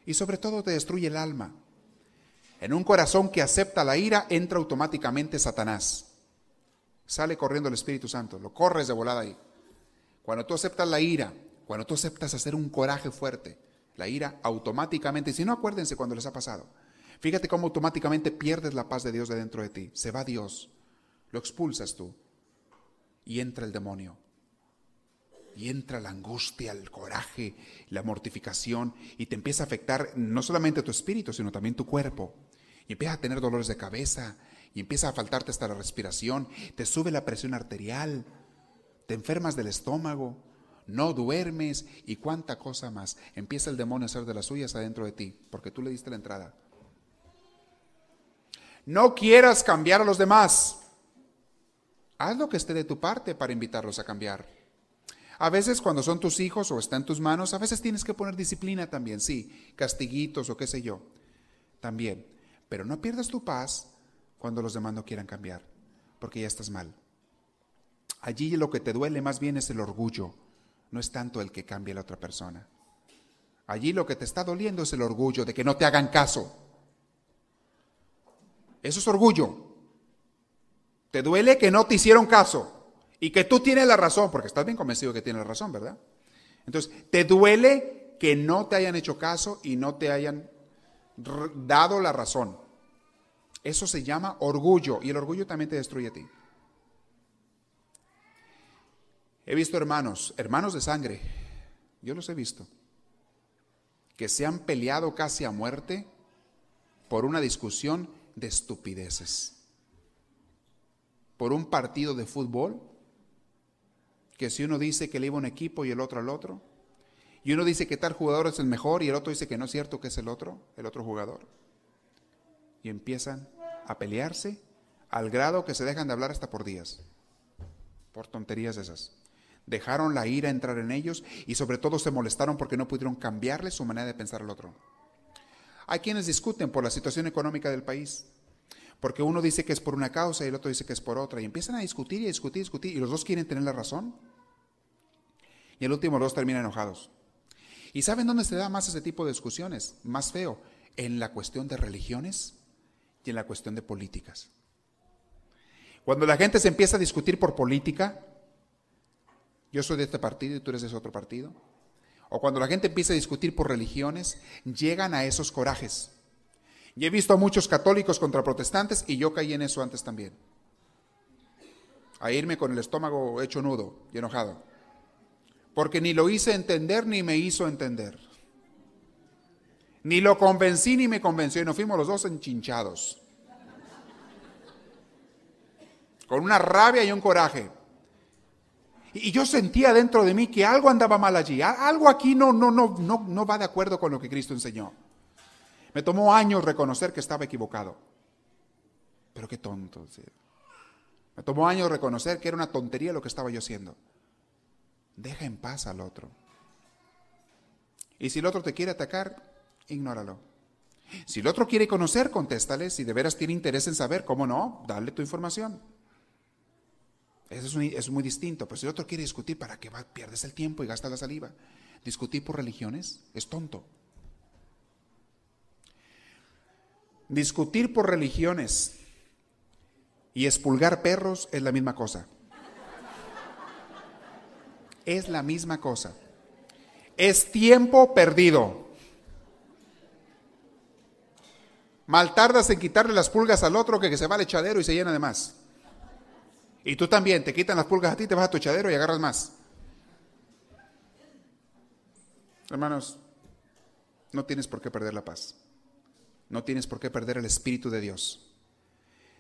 y sobre todo te destruye el alma. En un corazón que acepta la ira entra automáticamente Satanás. Sale corriendo el Espíritu Santo, lo corres de volada ahí. Cuando tú aceptas la ira, cuando tú aceptas hacer un coraje fuerte, la ira automáticamente, si no acuérdense cuando les ha pasado, fíjate cómo automáticamente pierdes la paz de Dios de dentro de ti. Se va Dios, lo expulsas tú y entra el demonio. Y entra la angustia, el coraje, la mortificación y te empieza a afectar no solamente tu espíritu, sino también tu cuerpo. Y empiezas a tener dolores de cabeza y empieza a faltarte hasta la respiración, te sube la presión arterial, te enfermas del estómago, no duermes y cuánta cosa más. Empieza el demonio a hacer de las suyas adentro de ti, porque tú le diste la entrada. No quieras cambiar a los demás. Haz lo que esté de tu parte para invitarlos a cambiar. A veces cuando son tus hijos o está en tus manos, a veces tienes que poner disciplina también, sí, castiguitos o qué sé yo, también. Pero no pierdas tu paz cuando los demás no quieran cambiar, porque ya estás mal. Allí lo que te duele más bien es el orgullo, no es tanto el que cambie la otra persona. Allí lo que te está doliendo es el orgullo de que no te hagan caso. Eso es orgullo. Te duele que no te hicieron caso y que tú tienes la razón, porque estás bien convencido que tienes la razón, ¿verdad? Entonces, te duele que no te hayan hecho caso y no te hayan dado la razón. Eso se llama orgullo y el orgullo también te destruye a ti. He visto hermanos, hermanos de sangre, yo los he visto, que se han peleado casi a muerte por una discusión de estupideces. Por un partido de fútbol, que si uno dice que le iba un equipo y el otro al otro, y uno dice que tal jugador es el mejor y el otro dice que no es cierto que es el otro, el otro jugador. Y empiezan a pelearse al grado que se dejan de hablar hasta por días, por tonterías esas. Dejaron la ira entrar en ellos y sobre todo se molestaron porque no pudieron cambiarle su manera de pensar al otro. Hay quienes discuten por la situación económica del país, porque uno dice que es por una causa y el otro dice que es por otra, y empiezan a discutir y discutir y discutir, y los dos quieren tener la razón. Y el último dos terminan enojados. ¿Y saben dónde se da más ese tipo de discusiones? Más feo, en la cuestión de religiones y en la cuestión de políticas. Cuando la gente se empieza a discutir por política, yo soy de este partido y tú eres de ese otro partido, o cuando la gente empieza a discutir por religiones, llegan a esos corajes. Y he visto a muchos católicos contra protestantes y yo caí en eso antes también. A irme con el estómago hecho nudo y enojado. Porque ni lo hice entender ni me hizo entender. Ni lo convencí ni me convenció y nos fuimos los dos enchinchados. Con una rabia y un coraje. Y yo sentía dentro de mí que algo andaba mal allí, algo aquí no, no, no, no, no va de acuerdo con lo que Cristo enseñó. Me tomó años reconocer que estaba equivocado. Pero qué tonto. Me tomó años reconocer que era una tontería lo que estaba yo haciendo. Deja en paz al otro. Y si el otro te quiere atacar, ignóralo. Si el otro quiere conocer, contéstale. Si de veras tiene interés en saber, ¿cómo no? Dale tu información. Eso es, muy, distinto. Pero si el otro quiere discutir, ¿para qué va? pierdes el tiempo y gastas la saliva? Discutir por religiones es tonto. Discutir por religiones y expulgar perros es la misma cosa. Es la misma cosa. Es tiempo perdido. Mal tardas en quitarle las pulgas al otro que, que se va al echadero y se llena de más. Y tú también, te quitan las pulgas a ti, te vas a tu echadero y agarras más. Hermanos, no tienes por qué perder la paz. No tienes por qué perder el Espíritu de Dios.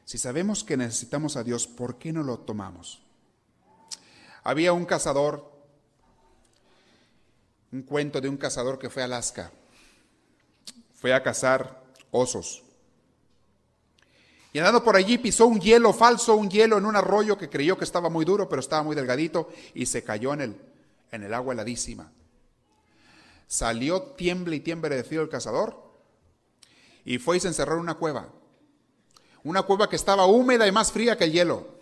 Si sabemos que necesitamos a Dios, ¿por qué no lo tomamos? Había un cazador, un cuento de un cazador que fue a Alaska. Fue a cazar osos. Y andando por allí pisó un hielo falso, un hielo en un arroyo que creyó que estaba muy duro, pero estaba muy delgadito y se cayó en el, en el agua heladísima. Salió tiemble y tiemble de frío el cazador y fue y se encerró en una cueva. Una cueva que estaba húmeda y más fría que el hielo.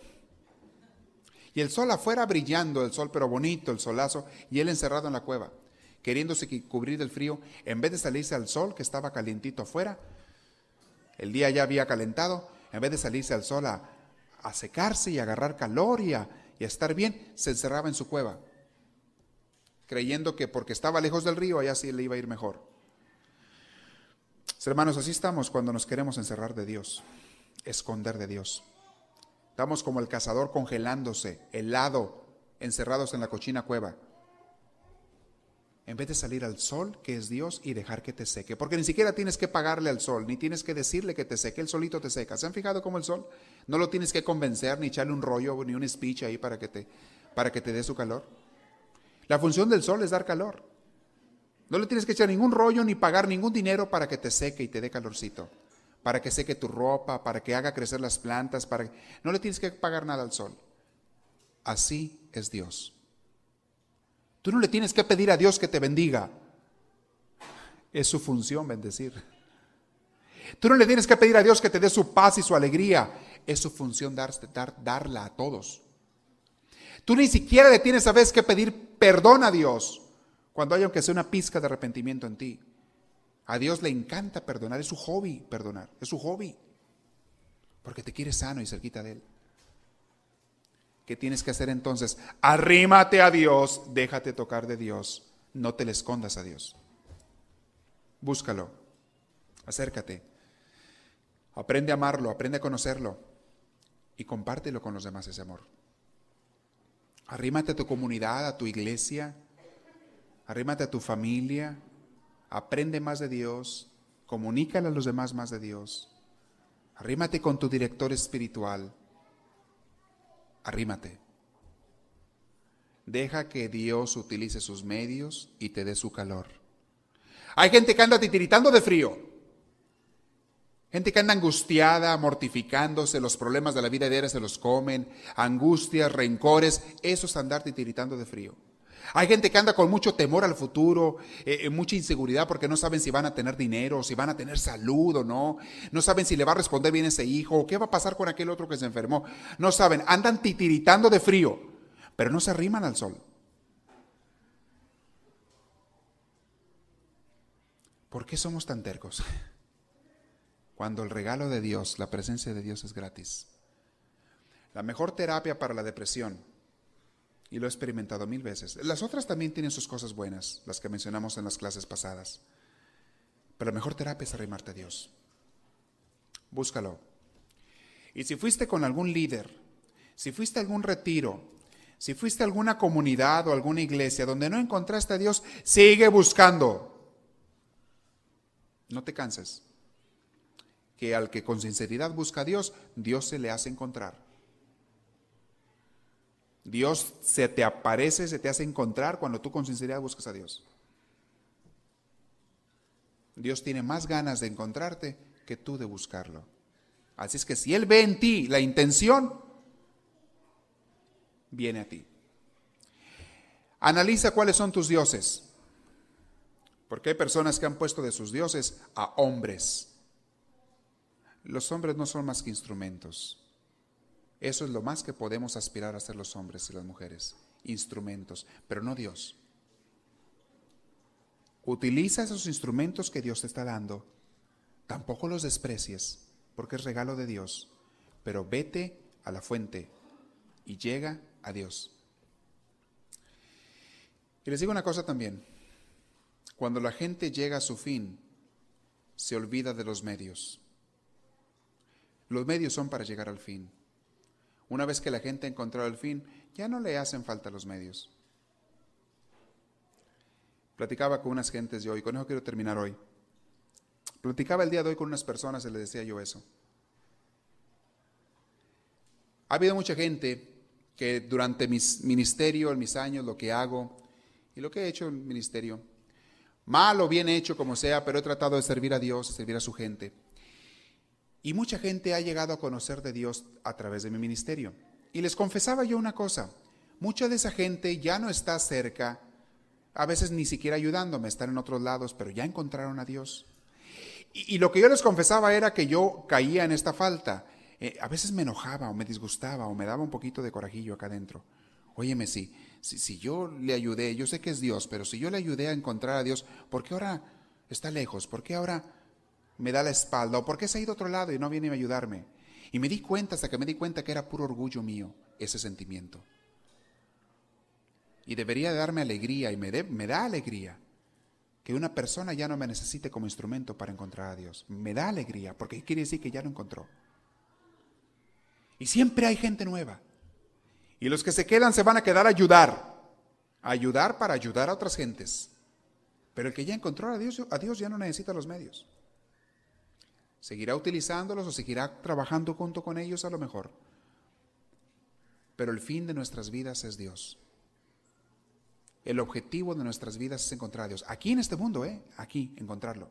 Y el sol afuera brillando, el sol pero bonito, el solazo, y él encerrado en la cueva, queriéndose cubrir del frío, en vez de salirse al sol que estaba calientito afuera, el día ya había calentado, en vez de salirse al sol a, secarse y agarrar calor y a, y a estar bien, se encerraba en su cueva, creyendo que porque estaba lejos del río, allá sí le iba a ir mejor. Hermanos, así estamos cuando nos queremos encerrar de Dios, esconder de Dios. Estamos como el cazador congelándose, helado, encerrados en la cochina cueva en vez de salir al sol, que es Dios, y dejar que te seque. Porque ni siquiera tienes que pagarle al sol, ni tienes que decirle que te seque, el solito te seca. ¿Se han fijado cómo el sol? No lo tienes que convencer, ni echarle un rollo, ni un speech ahí para que te, para que te dé su calor. La función del sol es dar calor. No le tienes que echar ningún rollo, ni pagar ningún dinero para que te seque y te dé calorcito. Para que seque tu ropa, para que haga crecer las plantas, para No le tienes que pagar nada al sol. Así es Dios. Tú no le tienes que pedir a Dios que te bendiga. Es su función bendecir. Tú no le tienes que pedir a Dios que te dé su paz y su alegría. Es su función dar, darla a todos. Tú ni siquiera le tienes a veces que pedir perdón a Dios cuando hay aunque sea una pizca de arrepentimiento en ti. A Dios le encanta perdonar, es su hobby perdonar, es su hobby. Porque te quiere sano y cerquita de Él. ¿Qué tienes que hacer entonces? Arrímate a Dios, déjate tocar de Dios, no te le escondas a Dios. Búscalo, acércate, aprende a amarlo, aprende a conocerlo y compártelo con los demás ese amor. Arrímate a tu comunidad, a tu iglesia, arrímate a tu familia, aprende más de Dios, Comunícale a los demás más de Dios. Arrímate con tu director espiritual. Arrímate. Deja que Dios utilice sus medios y te dé su calor. Hay gente que anda titiritando de frío. Gente que anda angustiada, mortificándose, los problemas de la vida diaria se los comen, angustias, rencores, eso es andar titiritando de frío. Hay gente que anda con mucho temor al futuro, eh, eh, mucha inseguridad porque no saben si van a tener dinero, si van a tener salud o no. No saben si le va a responder bien ese hijo o qué va a pasar con aquel otro que se enfermó. No saben, andan titiritando de frío, pero no se arriman al sol. ¿Por qué somos tan tercos? Cuando el regalo de Dios, la presencia de Dios es gratis. La mejor terapia para la depresión y lo he experimentado mil veces. Las otras también tienen sus cosas buenas, las que mencionamos en las clases pasadas. Pero la mejor terapia es arrimarte a Dios. Búscalo. Y si fuiste con algún líder, si fuiste a algún retiro, si fuiste a alguna comunidad o alguna iglesia donde no encontraste a Dios, sigue buscando. No te canses. Que al que con sinceridad busca a Dios, Dios se le hace encontrar. Dios se te aparece, se te hace encontrar cuando tú con sinceridad buscas a Dios. Dios tiene más ganas de encontrarte que tú de buscarlo. Así es que si Él ve en ti la intención, viene a ti. Analiza cuáles son tus dioses. Porque hay personas que han puesto de sus dioses a hombres. Los hombres no son más que instrumentos. Eso es lo más que podemos aspirar a ser los hombres y las mujeres, instrumentos, pero no Dios. Utiliza esos instrumentos que Dios te está dando. Tampoco los desprecies, porque es regalo de Dios, pero vete a la fuente y llega a Dios. Y les digo una cosa también, cuando la gente llega a su fin, se olvida de los medios. Los medios son para llegar al fin. Una vez que la gente ha encontrado el fin, ya no le hacen falta los medios. Platicaba con unas gentes de hoy, con eso quiero terminar hoy. Platicaba el día de hoy con unas personas y les decía yo eso. Ha habido mucha gente que durante mi ministerio, en mis años, lo que hago y lo que he hecho en el ministerio, mal o bien hecho como sea, pero he tratado de servir a Dios, servir a su gente. Y mucha gente ha llegado a conocer de Dios a través de mi ministerio. Y les confesaba yo una cosa, mucha de esa gente ya no está cerca, a veces ni siquiera ayudándome, están en otros lados, pero ya encontraron a Dios. Y, lo que yo les confesaba era que yo caía en esta falta. Eh, a veces me enojaba o me disgustaba o me daba un poquito de corajillo acá adentro. Óyeme, si, si, yo le ayudé, yo sé que es Dios, pero si yo le ayudé a encontrar a Dios, ¿por qué ahora está lejos? ¿Por qué ahora me da la espalda o por qué se ha ido a otro lado y no viene a ayudarme. Y me di cuenta hasta que me di cuenta que era puro orgullo mío ese sentimiento. Y debería darme alegría y me, me da alegría que una persona ya no me necesite como instrumento para encontrar a Dios. Me da alegría porque quiere decir que ya lo encontró. Y siempre hay gente nueva. Y los que se quedan se van a quedar a ayudar. A ayudar para ayudar a otras gentes. Pero el que ya encontró a Dios, a Dios ya no necesita los medios. Seguirá utilizándolos o seguirá trabajando junto con ellos a lo mejor. Pero el fin de nuestras vidas es Dios. El objetivo de nuestras vidas es encontrar a Dios. Aquí en este mundo, ¿eh? Aquí, encontrarlo.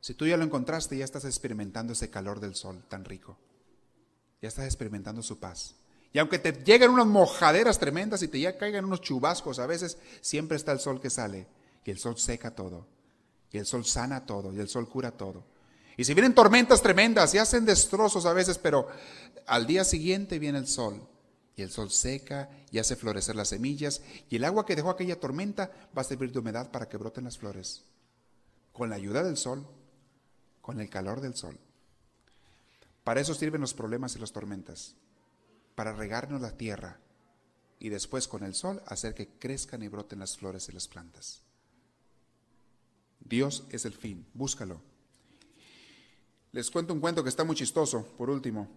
Si tú ya lo encontraste, ya estás experimentando ese calor del sol tan rico. Ya estás experimentando su paz. Y aunque te lleguen unas mojaderas tremendas y te ya caigan unos chubascos a veces, siempre está el sol que sale y el sol seca todo. Y el sol sana todo, y el sol cura todo. Y si vienen tormentas tremendas y hacen destrozos a veces, pero al día siguiente viene el sol. Y el sol seca y hace florecer las semillas. Y el agua que dejó aquella tormenta va a servir de humedad para que broten las flores. Con la ayuda del sol, con el calor del sol. Para eso sirven los problemas y las tormentas. Para regarnos la tierra. Y después con el sol hacer que crezcan y broten las flores y las plantas. Dios es el fin, búscalo. Les cuento un cuento que está muy chistoso, por último.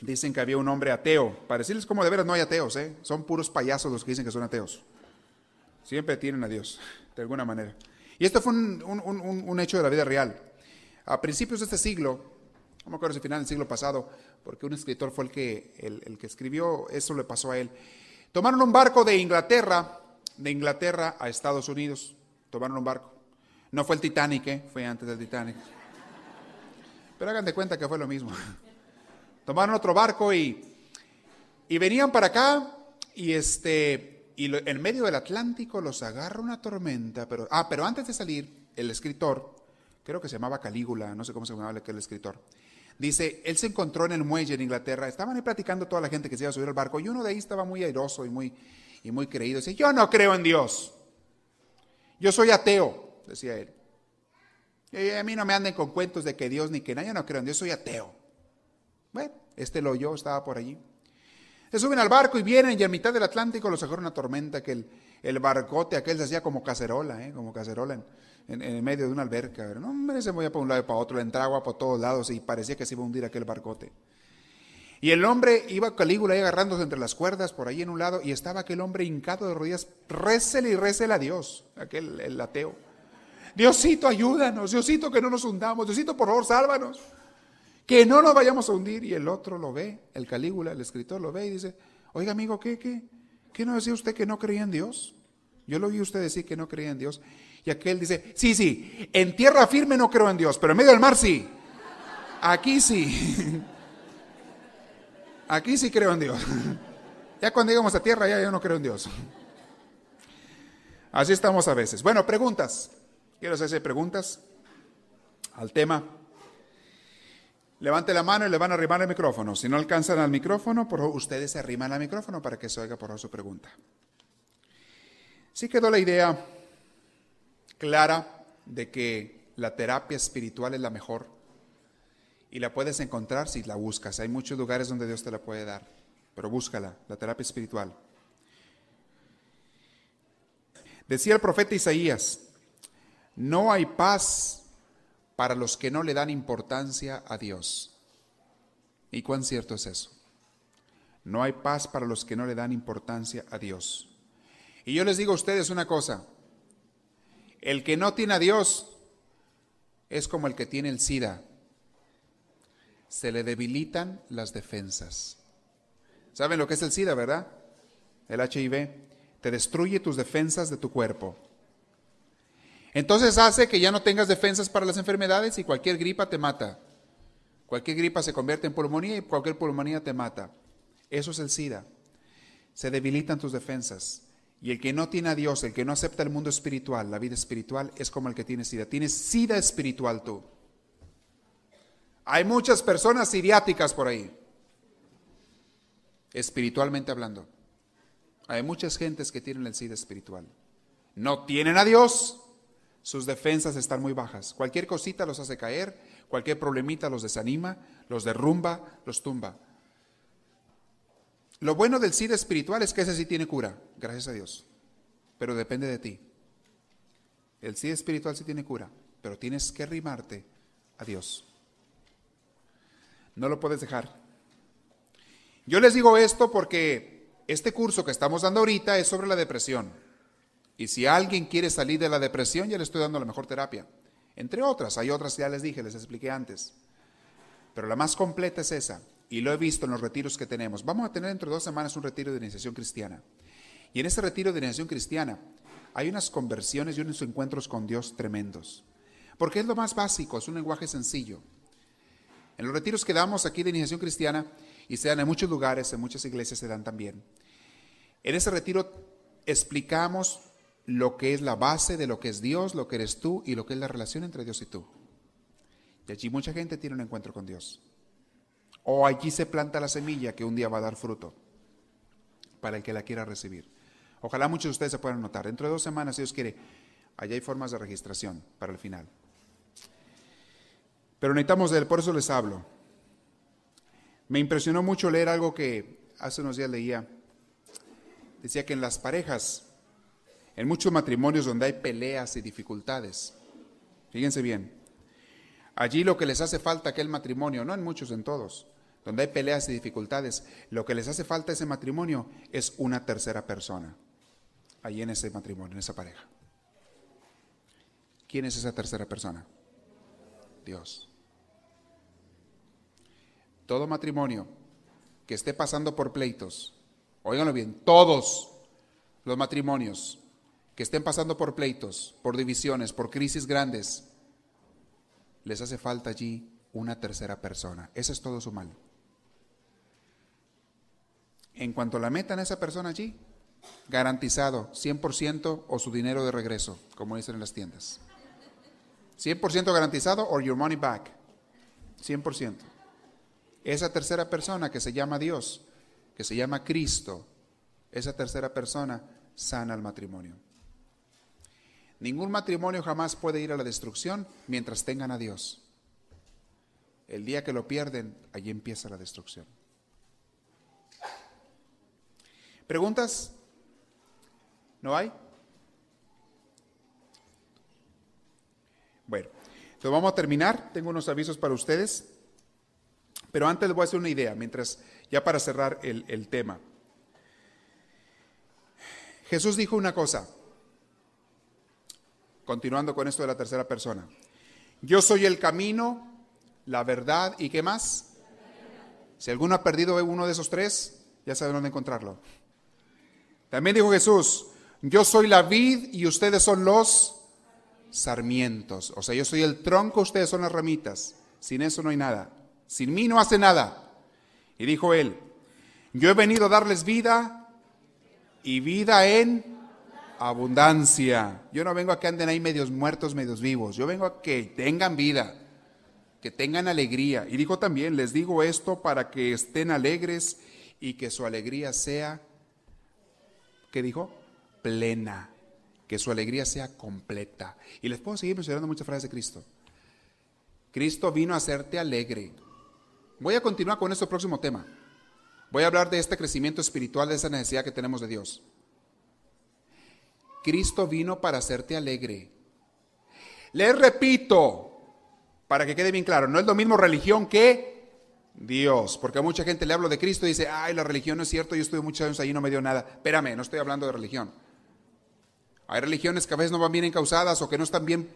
Dicen que había un hombre ateo. Para decirles cómo de veras no hay ateos, ¿eh? son puros payasos los que dicen que son ateos. Siempre tienen a Dios, de alguna manera. Y esto fue un, hecho de la vida real. A principios de este siglo, no me acuerdo si final del siglo pasado, porque un escritor fue el que, el, que escribió, eso le pasó a él. Tomaron un barco de Inglaterra, de Inglaterra a Estados Unidos. Tomaron un barco. No fue el Titanic, ¿eh? fue antes del Titanic. Pero hagan de cuenta que fue lo mismo. Tomaron otro barco y, y venían para acá y este y en medio del Atlántico los agarra una tormenta, pero ah, pero antes de salir el escritor, creo que se llamaba Calígula, no sé cómo se llamaba aquel escritor. Dice, él se encontró en el muelle en Inglaterra, estaban ahí platicando toda la gente que se iba a subir al barco y uno de ahí estaba muy airoso y muy y muy creído, dice, "Yo no creo en Dios. Yo soy ateo", decía él. Y a mí no me anden con cuentos de que Dios ni que nada, yo no creo en Dios, soy ateo. Bueno, este lo oyó, estaba por allí. Se suben al barco y vienen y en mitad del Atlántico los agarra una tormenta que el, barcote aquel se hacía como cacerola, ¿eh? como cacerola en, en, medio de una alberca. No, hombre, se movía para un lado y para otro, le entraba agua por todos lados y parecía que se iba a hundir aquel barcote. Y el hombre iba Calígula ahí agarrándose entre las cuerdas por ahí en un lado y estaba aquel hombre hincado de rodillas, récele y récele a Dios, aquel el ateo. Diosito, ayúdanos, Diosito, que no nos hundamos, Diosito, por favor, sálvanos que no nos vayamos a hundir. Y el otro lo ve, el Calígula, el escritor lo ve y dice, oiga amigo, ¿qué, qué? ¿Qué no decía usted que no creía en Dios? Yo lo oí usted decir que no creía en Dios. Y aquel dice, sí, sí, en tierra firme no creo en Dios, pero en medio del mar sí. Aquí sí. Aquí sí creo en Dios. Ya cuando llegamos a tierra, ya yo no creo en Dios. Así estamos a veces. Bueno, preguntas. Quiero hacerse preguntas al tema. Levante la mano y le van a arrimar el micrófono. Si no alcanzan al micrófono, por ustedes se arriman al micrófono para que se oiga por su pregunta. Sí quedó la idea clara de que la terapia espiritual es la mejor y la puedes encontrar si la buscas. Hay muchos lugares donde Dios te la puede dar, pero búscala, la terapia espiritual. Decía el profeta Isaías, no hay paz para los que no le dan importancia a Dios. ¿Y cuán cierto es eso? No hay paz para los que no le dan importancia a Dios. Y yo les digo a ustedes una cosa, el que no tiene a Dios es como el que tiene el SIDA. Se le debilitan las defensas. ¿Saben lo que es el SIDA, verdad? El HIV. Te destruye tus defensas de tu cuerpo. Entonces hace que ya no tengas defensas para las enfermedades y cualquier gripa te mata. Cualquier gripa se convierte en pulmonía y cualquier pulmonía te mata. Eso es el SIDA. Se debilitan tus defensas. Y el que no tiene a Dios, el que no acepta el mundo espiritual, la vida espiritual, es como el que tiene SIDA. Tienes SIDA espiritual tú. Hay muchas personas siriáticas por ahí, espiritualmente hablando. Hay muchas gentes que tienen el SIDA espiritual. No tienen a Dios, sus defensas están muy bajas. Cualquier cosita los hace caer, cualquier problemita los desanima, los derrumba, los tumba. Lo bueno del SIDA espiritual es que ese sí tiene cura, gracias a Dios, pero depende de ti. El SIDA espiritual sí tiene cura, pero tienes que arrimarte a Dios. No lo puedes dejar. Yo les digo esto porque este curso que estamos dando ahorita es sobre la depresión. Y si alguien quiere salir de la depresión, ya le estoy dando la mejor terapia. Entre otras, hay otras ya les dije, les expliqué antes. Pero la más completa es esa. Y lo he visto en los retiros que tenemos. Vamos a tener dentro de dos semanas un retiro de iniciación cristiana. Y en ese retiro de iniciación cristiana hay unas conversiones y unos encuentros con Dios tremendos. Porque es lo más básico, es un lenguaje sencillo. En los retiros que damos aquí de iniciación cristiana, y se dan en muchos lugares, en muchas iglesias se dan también. En ese retiro explicamos lo que es la base de lo que es Dios, lo que eres tú y lo que es la relación entre Dios y tú. Y allí mucha gente tiene un encuentro con Dios. O allí se planta la semilla que un día va a dar fruto para el que la quiera recibir. Ojalá muchos de ustedes se puedan notar. Dentro de dos semanas, si Dios quiere, allá hay formas de registración para el final. Pero necesitamos de él, por eso les hablo. Me impresionó mucho leer algo que hace unos días leía. Decía que en las parejas en muchos matrimonios donde hay peleas y dificultades. Fíjense bien. Allí lo que les hace falta a aquel matrimonio, no en muchos, en todos, donde hay peleas y dificultades, lo que les hace falta a ese matrimonio es una tercera persona. Allí en ese matrimonio, en esa pareja. ¿Quién es esa tercera persona? Dios. Todo matrimonio que esté pasando por pleitos, óiganlo bien, todos los matrimonios que estén pasando por pleitos, por divisiones, por crisis grandes, les hace falta allí una tercera persona. Ese es todo su mal. En cuanto la metan a esa persona allí, garantizado 100% o su dinero de regreso, como dicen en las tiendas. 100% garantizado or your money back. 100%. Esa tercera persona que se llama Dios, que se llama Cristo, esa tercera persona sana el matrimonio. Ningún matrimonio jamás puede ir a la destrucción mientras tengan a Dios. El día que lo pierden, allí empieza la destrucción. ¿Preguntas? ¿No hay? Bueno, entonces vamos a terminar. Tengo unos avisos para ustedes. Pero antes les voy a hacer una idea, mientras, ya para cerrar el, tema. Jesús dijo una cosa, continuando con esto de la tercera persona. Yo soy el camino, la verdad y qué más. Si alguno ha perdido uno de esos tres, ya sabe dónde encontrarlo. También dijo Jesús, yo soy la vid y ustedes son los sarmientos. O sea, yo soy el tronco, ustedes son las ramitas. Sin eso no hay nada. Sin mí no hace nada. Y dijo él, yo he venido a darles vida y vida en abundancia. Yo no vengo a que anden ahí medios muertos, medios vivos. Yo vengo a que tengan vida, que tengan alegría. Y dijo también, les digo esto para que estén alegres y que su alegría sea, ¿qué dijo? Plena. Que su alegría sea completa. Y les puedo seguir mencionando muchas frases de Cristo. Cristo vino a hacerte alegre. Voy a continuar con este próximo tema. Voy a hablar de este crecimiento espiritual, de esa necesidad que tenemos de Dios. Cristo vino para hacerte alegre. Les repito, para que quede bien claro, no es lo mismo religión que Dios, porque a mucha gente le hablo de Cristo y dice, ay, la religión no es cierto, yo estuve muchos años ahí y no me dio nada. Espérame, no estoy hablando de religión. Hay religiones que a veces no van bien encausadas o que no están bien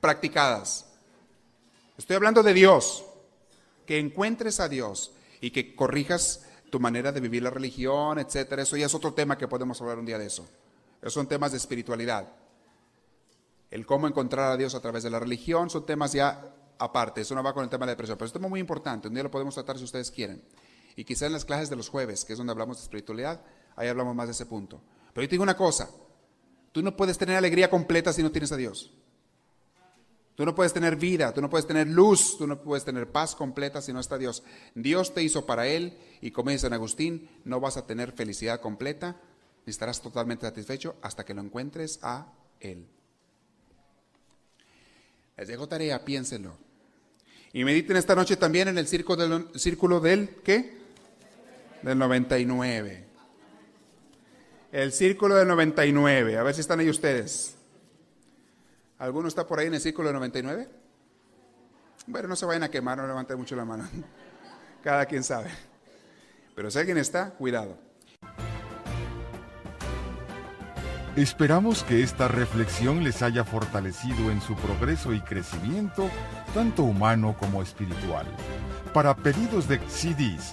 practicadas. Estoy hablando de Dios, que encuentres a Dios y que corrijas tu manera de vivir la religión, etcétera. Eso ya es otro tema que podemos hablar un día de eso. Esos son temas de espiritualidad. El cómo encontrar a Dios a través de la religión son temas ya aparte. Eso no va con el tema de depresión. Pero es un tema muy importante. Un día lo podemos tratar si ustedes quieren. Y quizá en las clases de los jueves, que es donde hablamos de espiritualidad, ahí hablamos más de ese punto. Pero yo te digo una cosa. Tú no puedes tener alegría completa si no tienes a Dios. Tú no puedes tener vida, tú no puedes tener luz, tú no puedes tener paz completa si no está Dios. Dios te hizo para Él y como dice San Agustín, no vas a tener felicidad completa y estarás totalmente satisfecho hasta que lo encuentres a Él. Les dejo tarea, piénsenlo. Y mediten esta noche también en el círculo del, círculo del ¿qué? Del 99. El círculo del 99. A ver si están ahí ustedes. ¿Alguno está por ahí en el círculo del 99? Bueno, no se vayan a quemar, no levanten mucho la mano. Cada quien sabe. Pero si alguien está, cuidado. Esperamos que esta reflexión les haya fortalecido en su progreso y crecimiento, tanto humano como espiritual. Para pedidos de CDs